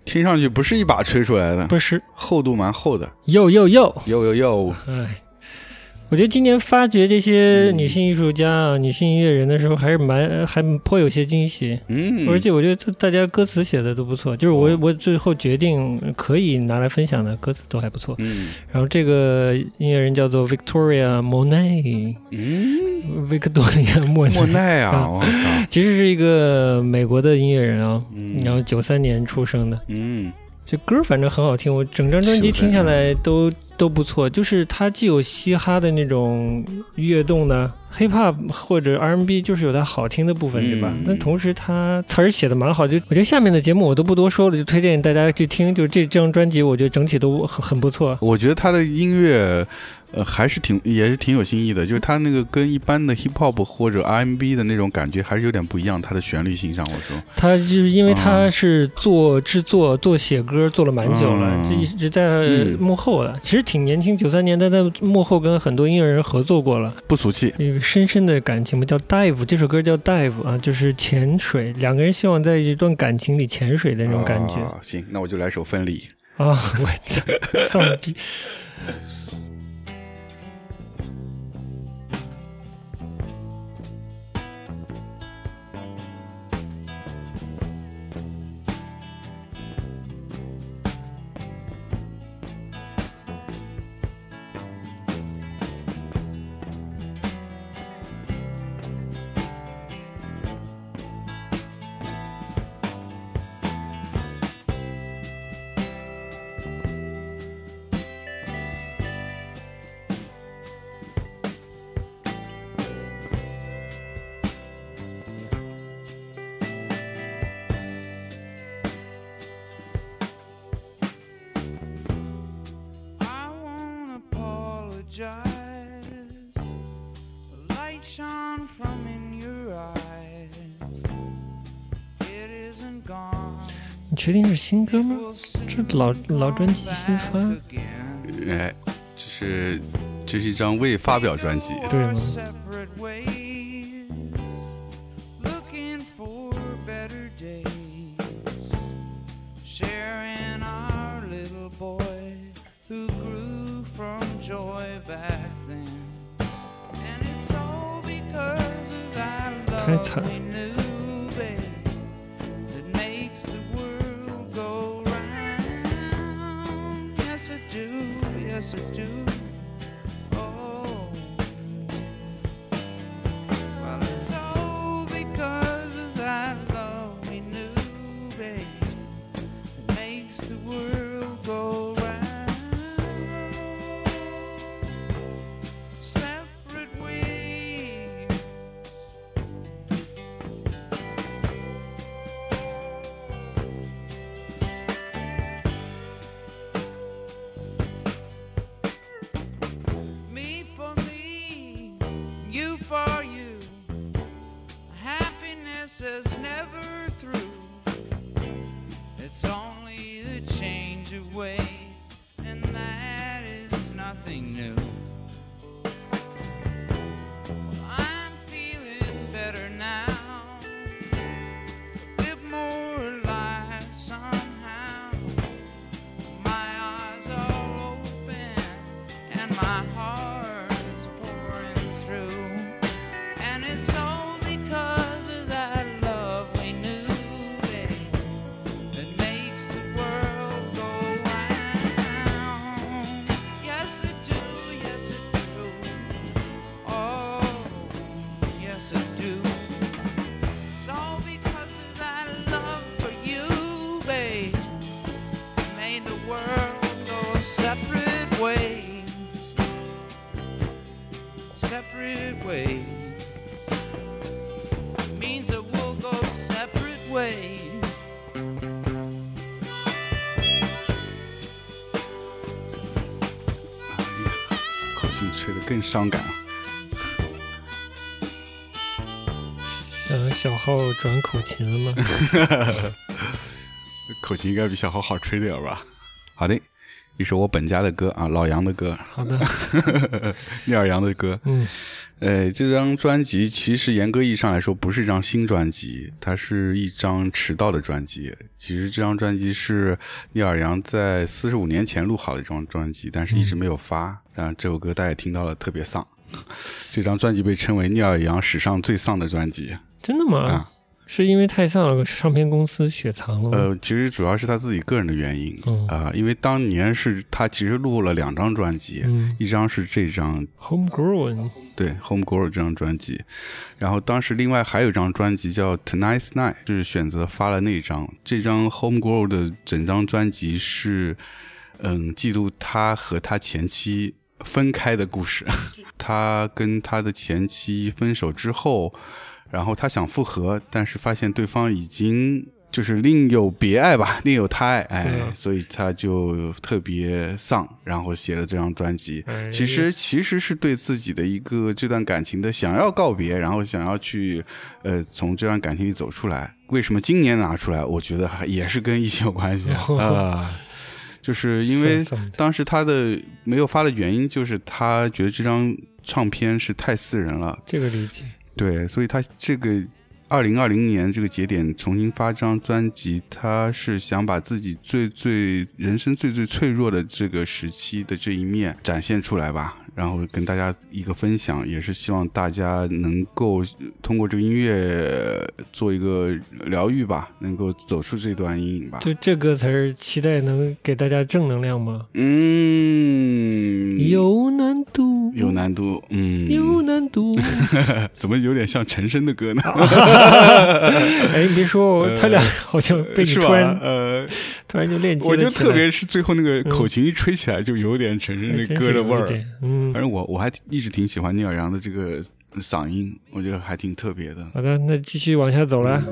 听上去不是一把吹出来的，不是，厚度蛮厚的，哟哟哟，哟哟哟，哎，我觉得今年发掘这些女性艺术家啊、女性音乐人的时候，还是蛮还颇有些惊喜。嗯，而且我觉得大家歌词写的都不错，就是我哦。我最后决定可以拿来分享的歌词都还不错。嗯。然后这个音乐人叫做 Victoria Monet，嗯，维克多利亚莫莫奈，奈啊，我靠，其实是一个美国的音乐人啊，嗯。然后九三年出生的。嗯。这歌反正很好听，我整张专辑听下来都都不错。就是它既有嘻哈的那种跃动的 hip hop 或者 R&B，就是有它好听的部分，对吧嗯？但同时它词儿写的蛮好，就我觉得下面的节目我都不多说了，就推荐大家去听。就这张专辑，我觉得整体都很很不错。我觉得他的音乐，呃，还是挺也是挺有新意的，就是他那个跟一般的 hip hop 或者 R&B 的那种感觉还是有点不一样，它的旋律性上，我说，他就是因为他嗯是做制作、做写歌做了蛮久了，嗯这一直在嗯幕后了。其实挺年轻，九三年但在幕后跟很多音乐人合作过了。不俗气，有一个深深的感情嘛，叫 dive，这首歌叫 dive 啊，就是潜水，两个人希望在一段感情里潜水的那种感觉啊行，那我就来首《分离》。啊！我操，丧逼！新歌吗？这老老专辑新发？哎，这是这是一张未发表专辑，对吗？太惨。answers to 更伤感啊。嗯，小号转口琴了吗？口琴应该比小号好吹点儿吧？好的，一首我本家的歌啊，老杨的歌，好的，聂耳杨的歌。嗯呃，这张专辑其实严格意义上来说不是一张新专辑，它是一张迟到的专辑。其实这张专辑是聂耳杨在四十五年前录好的一张专辑，但是一直没有发。当然，这首歌大家也听到了，特别丧。这张专辑被称为聂耳杨史上最丧的专辑。真的吗？啊是因为太丧了，唱片公司雪藏了？呃，其实主要是他自己个人的原因啊、嗯因为当年是他其实录了两张专辑，嗯一张是这张，Homegrown，对《Homegrown》这张专辑，然后当时另外还有一张专辑叫《Tonight's Night》，就是选择发了那张。这张《Homegrown》的整张专辑是，嗯，记录他和他前妻分开的故事。他跟他的前妻分手之后，然后他想复合，但是发现对方已经。就是另有别爱吧，另有他爱，哎，所以他就特别丧，然后写了这张专辑。哎其实其实是对自己的一个这段感情的想要告别，然后想要去呃从这段感情里走出来。为什么今年拿出来？我觉得还也是跟疫情有关系 啊、就是因为 当时他的没有发的原因，就是他觉得这张唱片是太私人了，这个理解。对，所以他这个二零二零年这个节点重新发张专辑，他是想把自己最最人生最最脆弱的这个时期的这一面展现出来吧，然后跟大家一个分享，也是希望大家能够呃通过这个音乐做一个疗愈吧，能够走出这段阴影吧。就这歌词儿，期待能给大家正能量吗？嗯，有难度，有难度，嗯，有难度。怎么有点像陈升的歌呢？哎，你别说，他俩好像被你是突然吧？呃，突然就链接我就特别是最后那个口琴一吹起来，就有点陈升那歌的味儿。嗯反，正我我还一直挺喜欢聂耳杨的这个嗓音，我觉得还挺特别的。好的，那继续往下走了。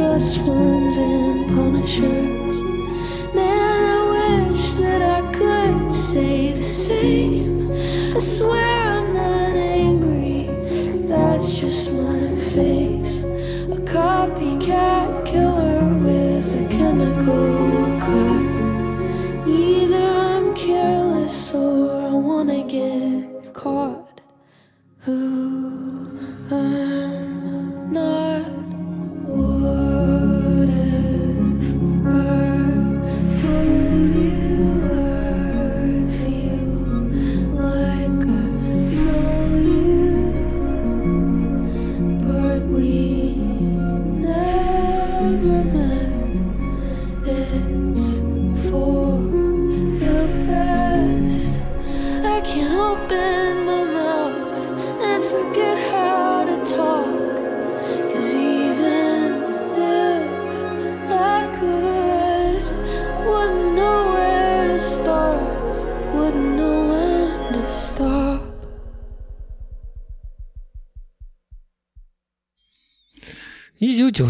trust one's and punishers.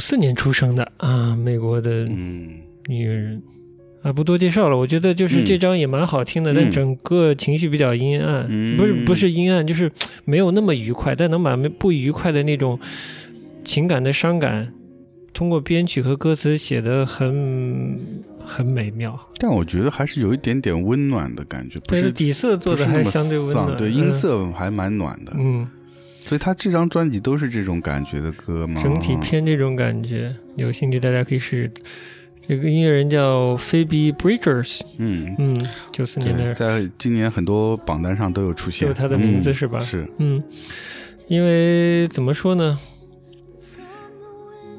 四年出生的啊，美国的嗯女人啊，不多介绍了。我觉得就是嗯这张也蛮好听的，但嗯整个情绪比较阴暗，嗯不是不是阴暗，就是没有那么愉快，但能把不愉快的那种情感的伤感，通过编曲和歌词写得很很美妙。但我觉得还是有一点点温暖的感觉，不是底色做的还相对温暖，对，音嗯色还蛮暖的。嗯，所以他这张专辑都是这种感觉的歌吗？整体偏这种感觉。有兴趣大家可以试试。这个音乐人叫 Phoebe Bridgers，嗯，嗯，九四年对，的，在今年很多榜单上都有出现，有他的名字嗯是吧是，嗯，因为怎么说呢？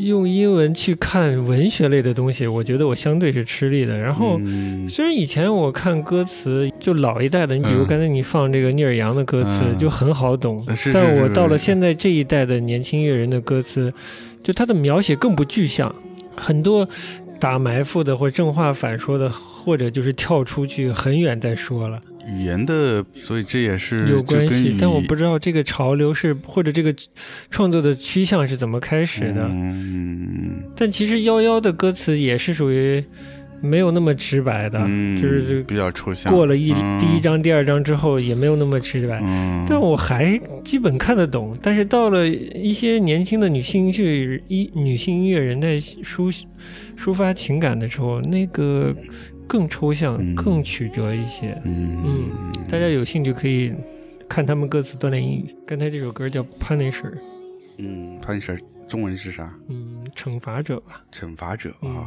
用英文去看文学类的东西，我觉得我相对是吃力的。然后，嗯虽然以前我看歌词，就老一代的，你比如嗯刚才你放这个聂耳阳的歌词，嗯就很好懂。但我是是是到了现在这一代的年轻乐人的歌词，就他的描写更不具象，很多打埋伏的或者正话反说的，或者就是跳出去很远再说了。语言的，所以这也是有关系，但我不知知道这个潮流是或者这个创作的趋向是怎么开始的。嗯但其实幺幺的歌词也是属于没有那么直白的，嗯，就是比较抽象。过了一、嗯第一章、第二章之后也没有那么直白。嗯，但我还基本看得懂，但是到了一些年轻的女性音乐一女性音乐人在抒抒发情感的时候，那个更抽象、嗯更曲折一些。嗯嗯大家有兴趣可以看他们各自锻炼英语。刚才这首歌叫《Punisher》，嗯，，Punisher 中文是啥？嗯，惩罚者吧。惩罚者啊、嗯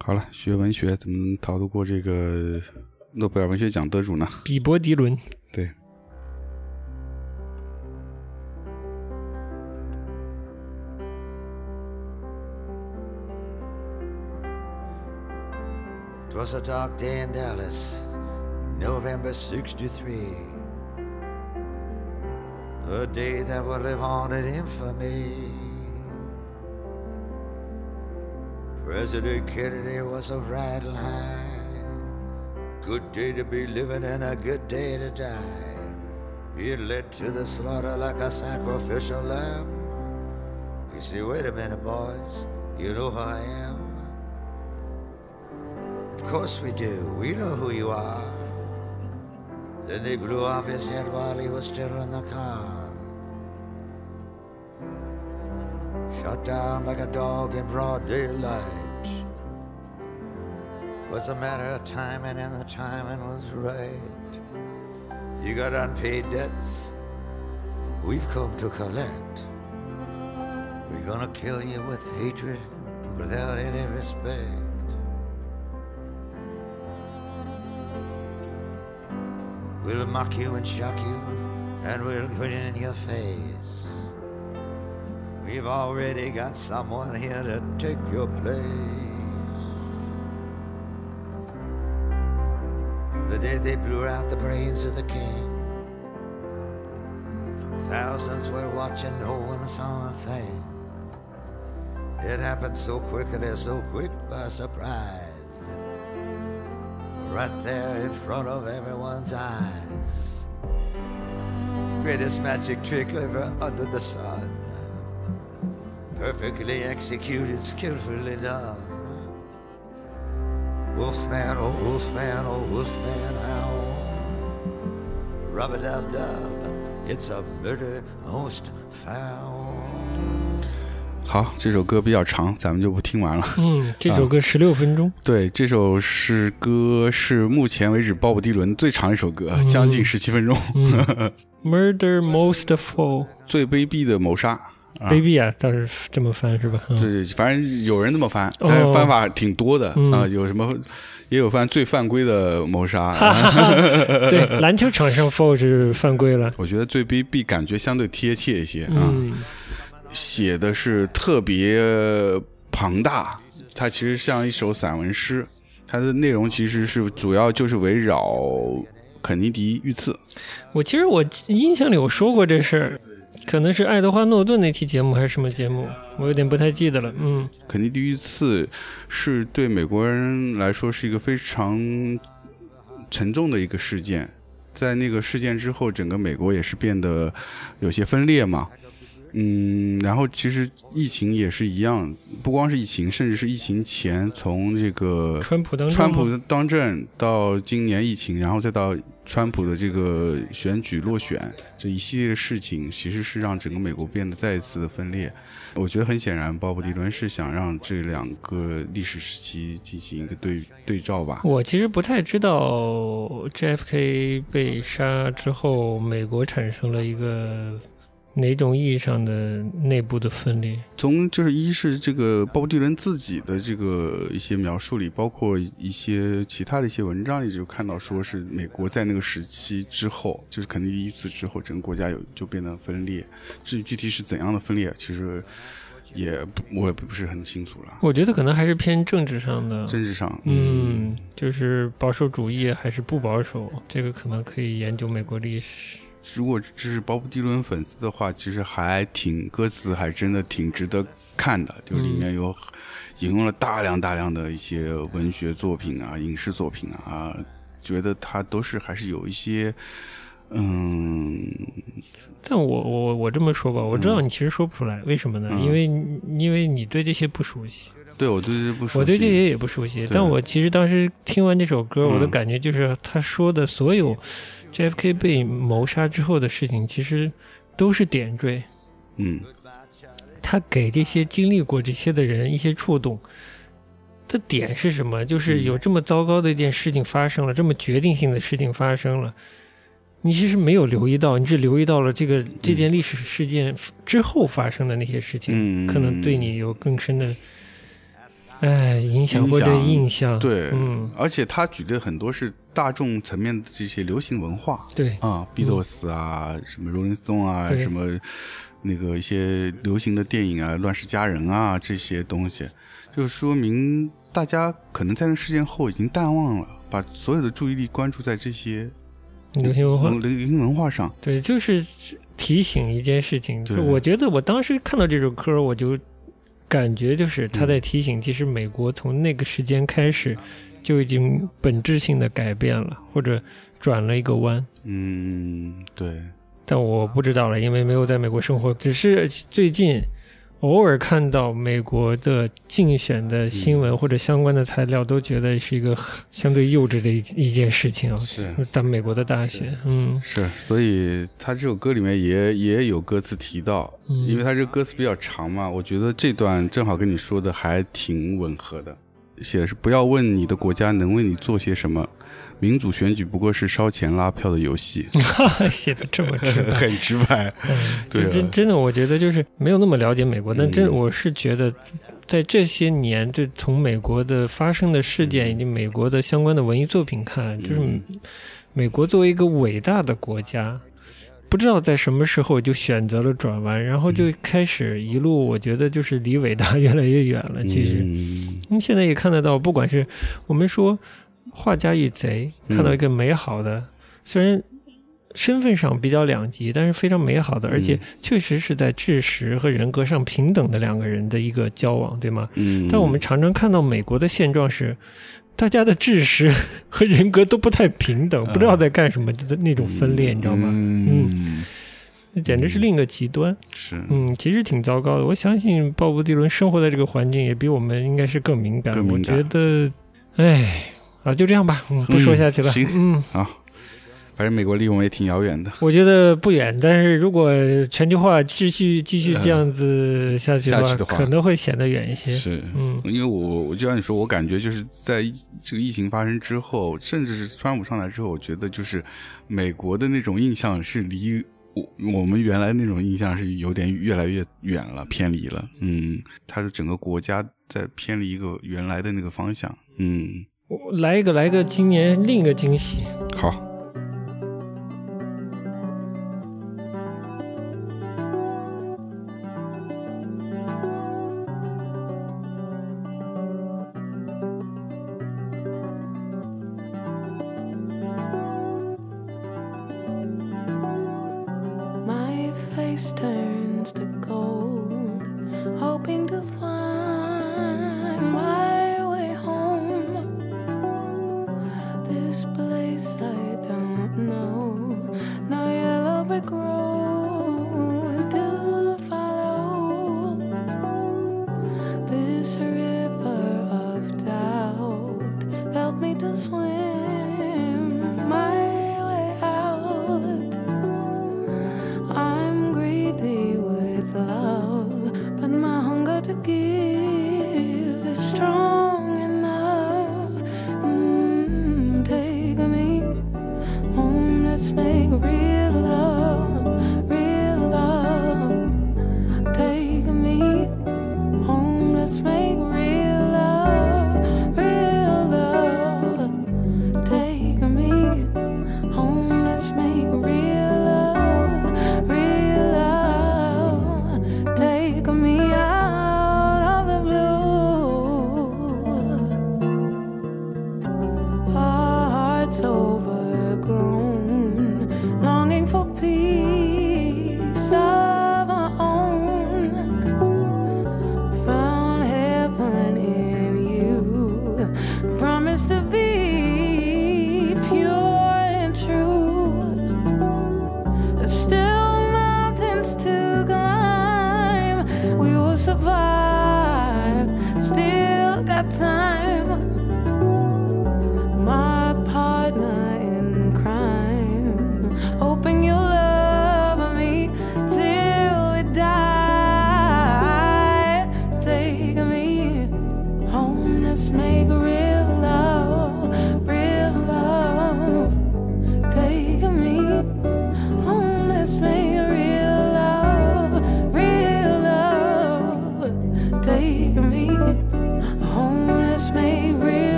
好了，学文学怎么能逃得过这个诺贝尔文学奖得主呢？比伯迪伦，对，'Twas a dark day in Dallas, November 63. A day that would live on in infamy. President Kennedy was a riding high. Good day to be living and a good day to die. He led to the slaughter like a sacrificial lamb. He said, Wait a minute, boys, you know who I am? Of course we do. We know who you are. Then they blew off his head while he was still in the car. Shot down like a dog in broad daylight. Was a matter of timing, and the timing was right. You got unpaid debts. We've come to collect. We're gonna kill you with hatred without any respect. We'll mock you and shock you, and we'll grin in your face. We've already got someone here to take your place. The day they blew out the brains of the king, thousands were watching, no one saw a thing. It happened so quickly, so quick by surprise right there in front of everyone's eyes. Greatest magic trick ever under the sun. Perfectly executed, skillfully done. Wolfman, oh wolfman, oh wolfman, how? Rub a dub dub, it's a murder most foul. 好，这首歌比较长，咱们就不听完了。嗯，这首歌十六分钟，对，这首是歌是目前为止鲍勃迪伦最长一首歌，嗯将近十七分钟。嗯，Murder Most Foul 最卑鄙的谋杀。啊 Baby 啊，倒是这么翻是吧？嗯对对，反正有人这么翻，哦但是翻法挺多的啊、嗯有什么也有翻最犯规的谋杀。哈哈哈，对，篮球场上 foul 是犯规了。我觉得最卑鄙感觉相对贴切一些啊，嗯写的是特别庞大，它其实像一首散文诗，它的内容其实是主要就是围绕肯尼迪遇刺。我其实我印象里我说过这事儿，可能是爱德华诺顿那期节目还是什么节目，我有点不太记得了。嗯肯尼迪遇刺是对美国人来说是一个非常沉重的一个事件，在那个事件之后，整个美国也是变得有些分裂嘛。嗯，然后其实疫情也是一样，不光是疫情，甚至是疫情前，从这个川普当政川普当政到今年疫情，然后再到川普的这个选举落选这一系列的事情，其实是让整个美国变得再一次的分裂。我觉得很显然，鲍勃迪伦是想让这两个历史时期进行一个对对照吧。我其实不太知道 JFK 被杀之后，美国产生了一个哪种意义上的内部的分裂。从就是一是这个鲍勃迪伦自己的这个一些描述里，包括一些其他的一些文章里，就看到说是美国在那个时期之后，就是肯尼迪遇刺之后，整个国家有就变得分裂。至于具体是怎样的分裂，其实也不我也不是很清楚了。我觉得可能还是偏政治上的，政治上，嗯，就是保守主义还是不保守，这个可能可以研究美国历史。如果这是鲍勃迪伦粉丝的话，其实还挺歌词还真的挺值得看的，就里面有引用了大量大量的一些文学作品啊、影视作品啊，觉得他都是还是有一些，嗯，但我我我这么说吧，我知道你其实说不出来，为什么呢？嗯。因为你因为你对这些不熟悉，对我对这些不熟悉，我对这些也不熟悉。但我其实当时听完这首歌，嗯我的感觉就是他说的所有 JFK 被谋杀之后的事情，其实都是点缀。嗯他给这些经历过这些的人一些触动的点是什么？就是嗯有这么糟糕的一件事情发生了，这么决定性的事情发生了，你其实没有留意到，你只留意到了这个这件历史事件之后发生的那些事情，嗯，可能对你有更深的。哎，影响或者影响印象，对，嗯，而且他举的很多是大众层面的这些流行文化，对，啊，Beatles 啊，什么 Rolling Stone 啊，什么那个一些流行的电影啊，《乱世佳人》啊这些东西，就说明大家可能在那事件后已经淡忘了，把所有的注意力关注在这些流行文化，流行文化上。对，就是提醒一件事情。对就我觉得我当时看到这首歌，我就感觉就是他在提醒，其实美国从那个时间开始就已经本质性的改变了，或者转了一个弯。嗯，对，但我不知道了，因为没有在美国生活，只是最近偶尔看到美国的竞选的新闻或者相关的材料，都觉得是一个很相对幼稚的一一件事情啊。是。当美国的大学，嗯。是，所以他这首歌里面也也有歌词提到，嗯，因为他这个歌词比较长嘛，我觉得这段正好跟你说的还挺吻合的。写的是不要问你的国家能为你做些什么，民主选举不过是烧钱拉票的游戏，写的这么直白。很直白。嗯，对真真的，我觉得就是没有那么了解美国，但真嗯我是觉得，在这些年，对从美国的发生的事件以及美国的相关的文艺作品看，就是嗯。美国作为一个伟大的国家，不知道在什么时候就选择了转弯，然后嗯就开始一路，我觉得就是离伟大越来越远了。其实，嗯。你现在也看得到，不管是我们说画家与贼，看到一个美好的，虽然身份上比较两极，但是非常美好的，而且嗯确实是在知识和人格上平等的两个人的一个交往，对吗？嗯，但我们常常看到美国的现状是。大家的知识和人格都不太平等，不知道在干什么的那种分裂，你知道吗？嗯，这简直是另一个极端。是，嗯，其实挺糟糕的。我相信鲍勃迪伦生活在这个环境，也比我们应该是更敏感。更敏感我觉得，哎，啊，就这样吧，嗯，不说下去了。嗯行嗯，好，反正美国离我们也挺遥远的。我觉得不远，但是如果全球化继续继续这样子下去的话，可能会显得远一些。是，嗯因为我我就像你说，我感觉就是在疫这个疫情发生之后，甚至是川普上来之后，我觉得就是美国的那种印象是离我我们原来那种印象是有点越来越远了，偏离了。嗯，它的整个国家在偏离一个原来的那个方向。嗯，我来一个，来一个，今年另一个惊喜。好。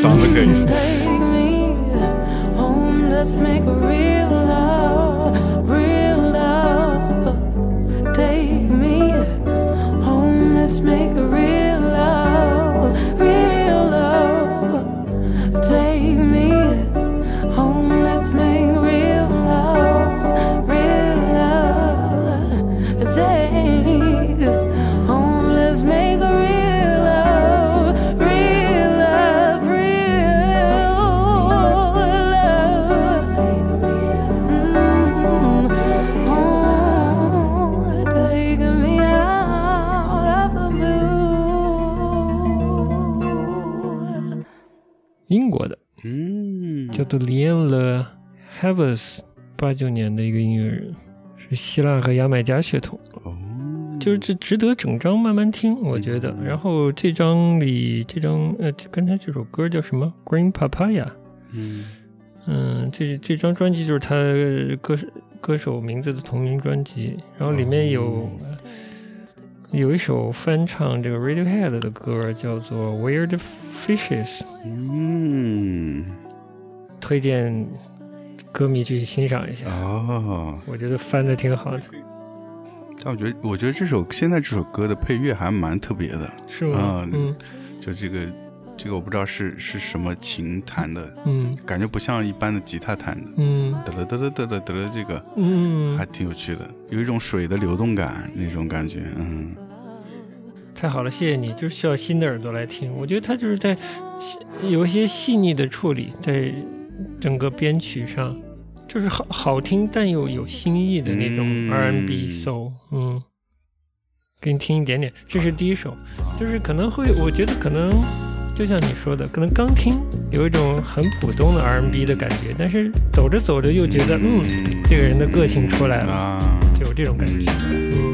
嗓子嗯，叫做 Lian Le Havas，八九年的一个音乐人，是希腊和牙买加血统。哦，就是这值得整张慢慢听，我觉得。然后这张里这张呃，这刚才这首歌叫什么？Green Papaya。嗯嗯，这这张专辑就是他歌手歌手名字的同名专辑，然后里面有、有一首翻唱这个 Radiohead 的歌，叫做 Weird Fishes，嗯，推荐歌迷去欣赏一下，哦，我觉得翻的挺好的，但我觉得，我觉得这首现在这首歌的配乐还蛮特别的，是吗？啊？嗯。就这个这个我不知道是是什么琴弹的，嗯。感觉不像一般的吉他弹的，嗯。得了得了得了得了，这个嗯。还，挺有趣的，有一种水的流动感那种感觉，嗯。太好了，谢谢你，就是需要新的耳朵来听。我觉得他就是在细有一些细腻的处理，在整个编曲上，就是好好听但又有新意的那种嗯 R&B soul。嗯，给你听一点点，这是第一首，就是可能会，我觉得可能就像你说的，可能刚听有一种很普通的 R&B 的感觉，但是走着走着又觉得，嗯，这个人的个性出来了，啊，就有这种感觉。嗯。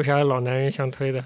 有啥老男人想推的？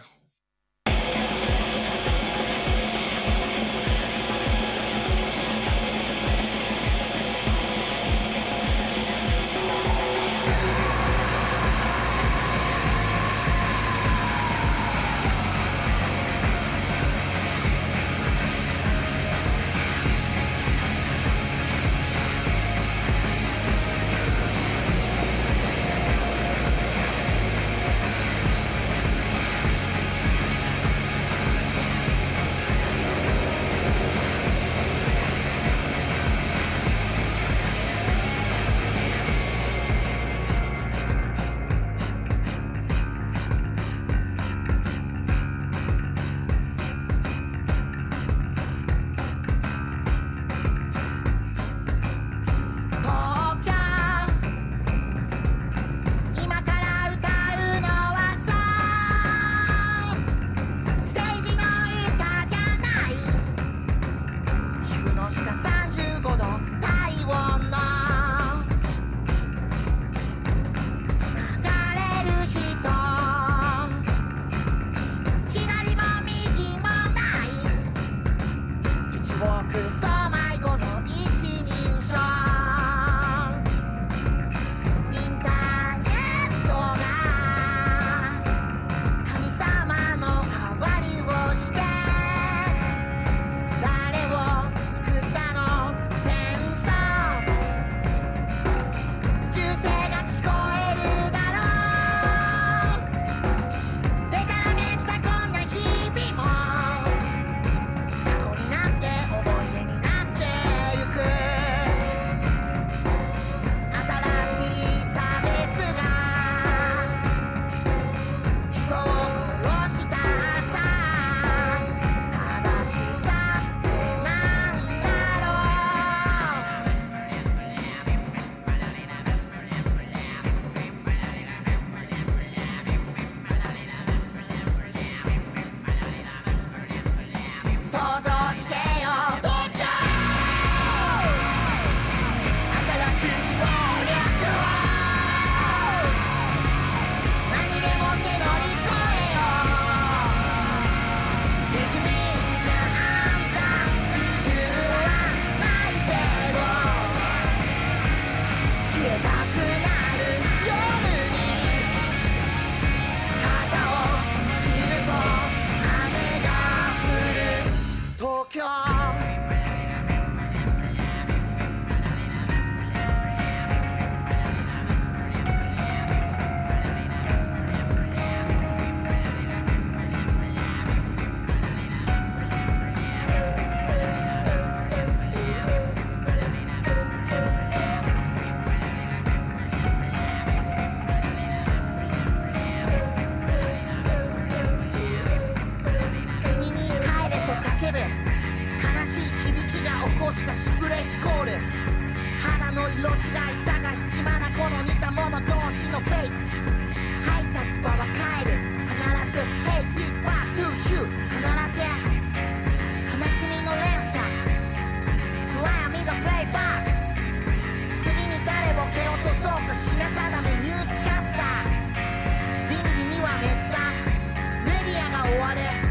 Yeah.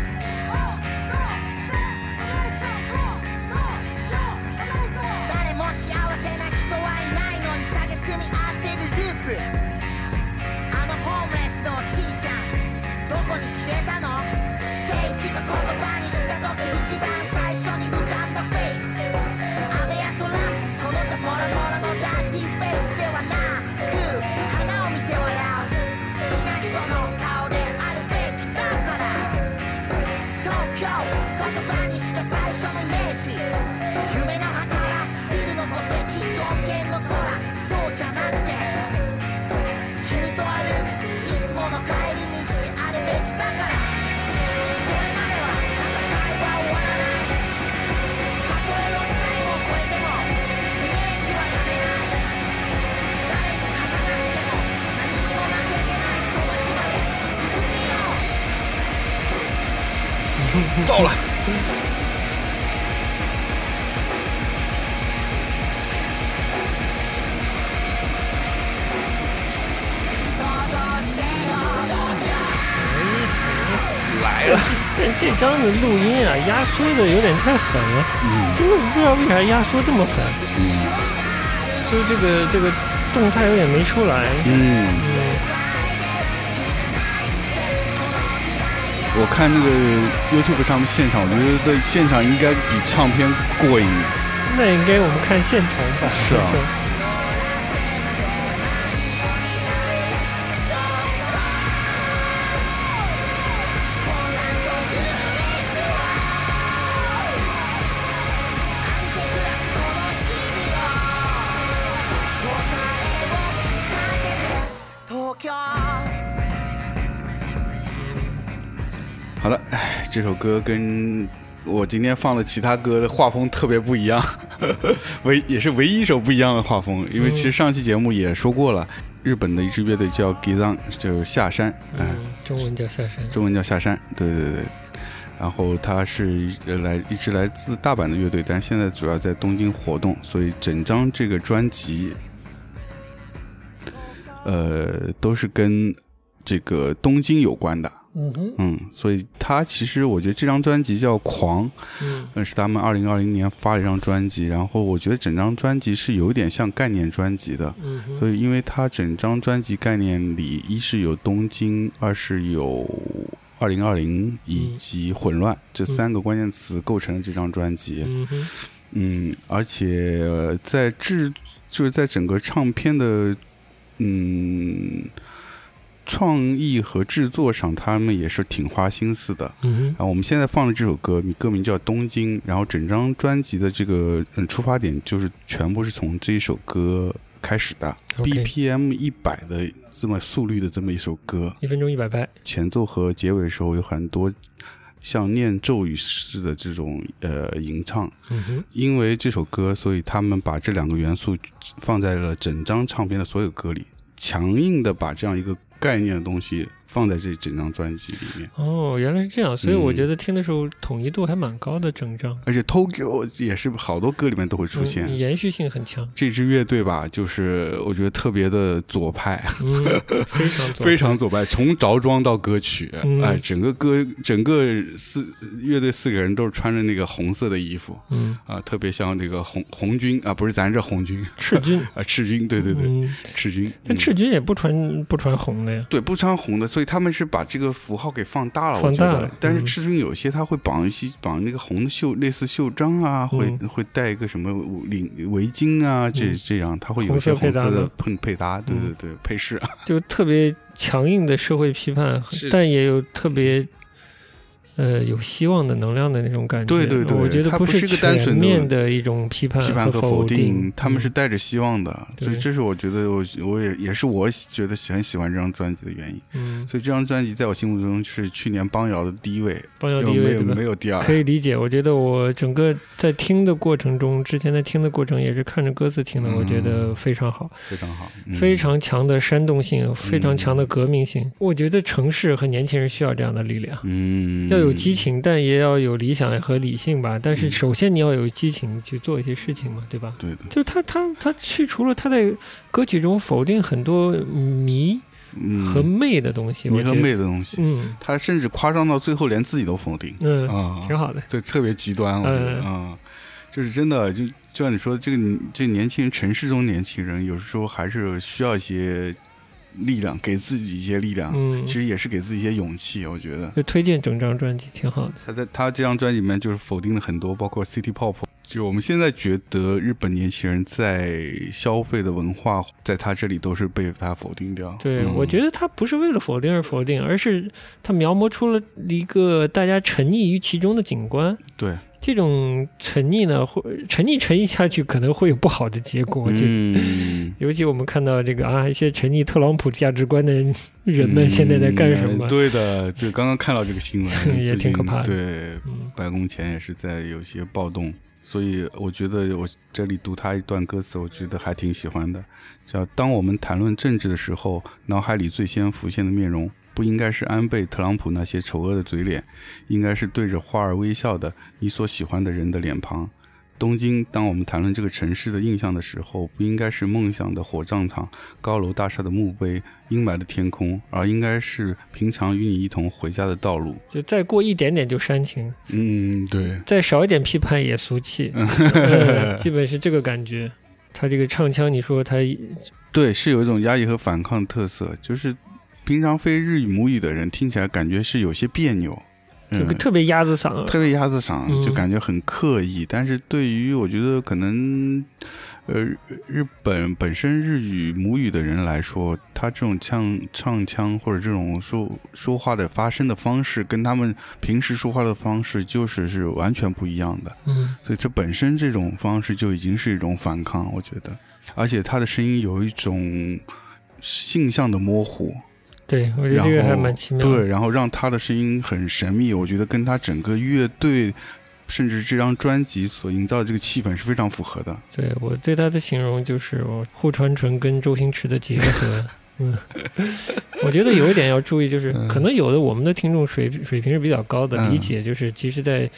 啊，压缩的有点太狠了，真的不知道为啥压缩这么狠，所以这个这个动态有点没出来。嗯，我看那个 YouTube 上面现场，我觉得现场应该比唱片过瘾。那应该我们看现场版。是啊这首歌跟我今天放的其他歌的画风特别不一样，唯也是唯一一首不一样的画风。因为其实上期节目也说过了，日本的一支乐队叫 Gizan，就是下山，哎、嗯，中文叫下山。中文叫下山，对对对。然后它是呃来一支来自大阪的乐队，但现在主要在东京活动，所以整张这个专辑，呃，都是跟这个东京有关的。嗯哼，嗯，所以他其实我觉得这张专辑叫《狂》，嗯。呃，是他们二零二零年发了一张专辑，然后我觉得整张专辑是有一点像概念专辑的，嗯，所以因为它整张专辑概念里，一是有东京，二是有二零二零以及混乱、这三个关键词构成了这张专辑。嗯哼，嗯，而且呃在制就是在整个唱片的嗯创意和制作上，他们也是挺花心思的。嗯然后我们现在放的这首歌，歌名叫《东京》，然后整张专辑的这个嗯出发点就是全部是从这一首歌开始的 BPM 一百的这么速率的这么一首歌，一分钟一百拍。前奏和结尾的时候有很多像念咒语似的这种呃吟唱。嗯哼，因为这首歌，所以他们把这两个元素放在了整张唱片的所有歌里，强硬的把这样一个概念的东西放在这整张专辑里面。哦，原来是这样，所以我嗯觉得听的时候统一度还蛮高的，整张而且 Tokyo 也是好多歌里面都会出现。嗯延续性很强，这支乐队吧，就是我觉得特别的左派，嗯，非常 左非常左派，从着装到歌曲，嗯哎，整个歌整个四乐队四个人都是穿着那个红色的衣服嗯，啊，特别像这个红红军啊，不是咱这红军赤军，啊，赤军，对对对，嗯，赤军。嗯但赤军也不穿不穿红的呀，对，不穿红的，所以他们是把这个符号给放大了，我觉得。放大了。但是嗯。赤军有些他会绑一些绑那个红的袖，类似袖章啊，会嗯。会带一个什么领围巾啊，这嗯。这样，他会有一些红色的的配配搭，对对嗯对，配饰。就特别强硬的社会批判，但也有特别呃有希望的能量的那种感觉。对对对我觉得它不是单纯的全面的一种批判批判和否定，他们是嗯带着希望的，所以这是我觉得我我也也是我觉得很喜欢这张专辑的原因。嗯，所以这张专辑在我心目中是去年邦瑶的第一位，邦瑶第一位没？有第二？可以理解，我觉得我整个在听的过程中，之前在听的过程也是看着歌词听的，嗯我觉得非常好，非常好，嗯非常强的煽动性，非常强的革命性。我觉得城市和年轻人需要这样的力量。嗯，要有激情，但也要有理想和理性吧。但是嗯首先你要有激情去做一些事情嘛，对吧？对的，就他他他去除了他在歌曲中否定很多迷嗯，和媚的东西，迷和媚的东西，嗯他甚至夸张到最后连自己都否定嗯，啊，挺好的。对特别极端，我觉得嗯啊，就是真的，就就像你说，这个这年轻人，城市中年轻人，有时候还是需要一些力量，给自己一些力量，嗯其实也是给自己一些勇气，我觉得。就推荐整张专辑，挺好的。他在他这张专辑里面就是否定了很多，包括 City Pop。就我们现在觉得日本年轻人在消费的文化，在他这里都是被他否定掉。对，嗯我觉得他不是为了否定而否定，而是他描摹出了一个大家沉溺于其中的景观。对，这种沉溺呢，会沉溺沉溺下去可能会有不好的结果。就嗯，尤其我们看到这个啊，一些沉溺特朗普价值观的人们现在在干什么？嗯对的，就刚刚看到这个新闻，也挺可怕的对，嗯白宫前也是在有些暴动，所以我觉得我这里读他一段歌词，我觉得还挺喜欢的，叫“当我们谈论政治的时候，脑海里最先浮现的面容。”不应该是安倍、特朗普那些丑恶的嘴脸，应该是对着花儿微笑的你所喜欢的人的脸庞。东京，当我们谈论这个城市的印象的时候，不应该是梦想的火葬场、高楼大厦的墓碑、阴霾的天空，而应该是平常与你一同回家的道路。就再过一点点就煽情，嗯，对，再少一点批判也俗气，呃基本是这个感觉。他这个唱腔，你说他对，是有一种压抑和反抗的特色，就是平常非日语母语的人听起来感觉是有些别扭，嗯，这个特别鸭子嗓，特别鸭子嗓，嗯。就感觉很刻意。但是对于我觉得可能，呃，日本本身日语母语的人来说，他这种唱唱腔或者这种说说话的发声的方式，跟他们平时说话的方式就是是完全不一样的。嗯，所以这本身这种方式就已经是一种反抗，我觉得，而且他的声音有一种性向的模糊，对我觉得这个还蛮奇妙的。对，然后让他的声音很神秘，我觉得跟他整个乐队，甚至这张专辑所营造的这个气氛是非常符合的。对我对他的形容就是我户川纯跟周星驰的结合。嗯，我觉得有一点要注意，就是嗯可能有的我们的听众水水平是比较高的，嗯理解就是其实，在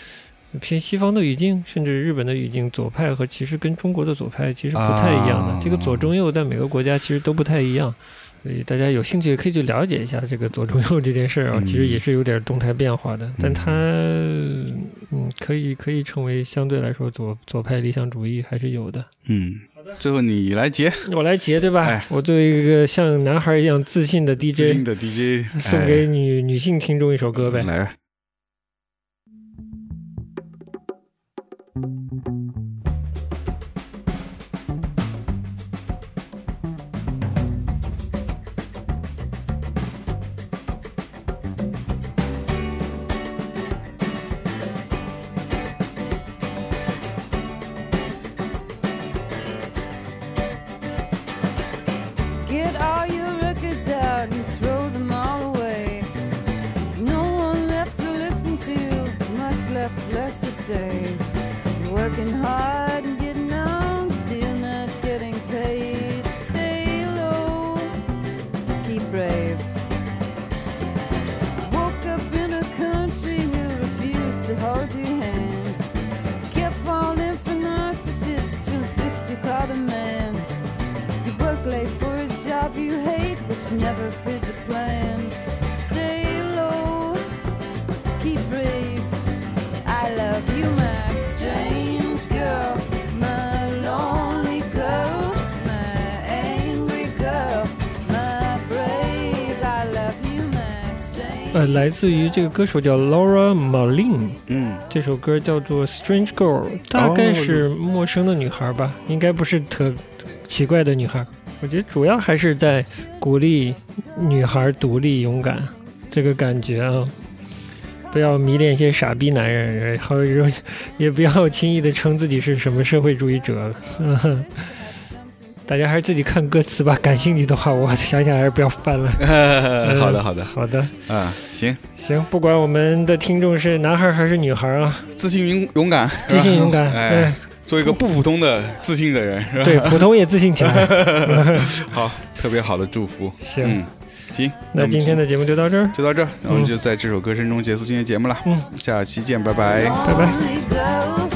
偏西方的语境，甚至日本的语境，左派和其实跟中国的左派其实不太一样的。啊这个左中右在每个国家其实都不太一样。所以大家有兴趣也可以去了解一下这个左中右这件事儿啊，嗯其实也是有点动态变化的，但它嗯可以可以成为相对来说左左派理想主义还是有的。嗯，最后你来结我来结对吧？哎我作为一个像男孩一样自信的 DJ，自信的 DJ，送给女、女性听众一首歌呗。哎来。To say. Working hard and getting on, still not getting paid. Stay low, keep brave. Woke up in a country who refused to hold your hand. Kept falling for narcissists insist you call them man. You work late for a job you hate, which never fit the plan. 呃，来自于这个歌手叫 Laura Marlin，嗯，这首歌叫做《Strange Girl》，大概是陌生的女孩吧，应该不是特奇怪的女孩。我觉得主要还是在鼓励女孩独立勇敢这个感觉啊。不要迷恋一些傻逼男人，然后 也不要轻易的称自己是什么社会主义者。嗯 大家还是自己看歌词吧，感兴趣的话，我想想还是不要翻了。好的好的好的，啊，行，行，不管我们的听众是男孩还是女孩啊，自信勇勇敢，自信勇敢，哎，做一个不普通的自信的人，是吧？对，普通也自信起来。好，特别好的祝福。行，嗯，行，那今天的节目就到这儿，就到这儿，那我们就在这首歌声中结束今天节目了。嗯，下期见，拜拜。拜拜。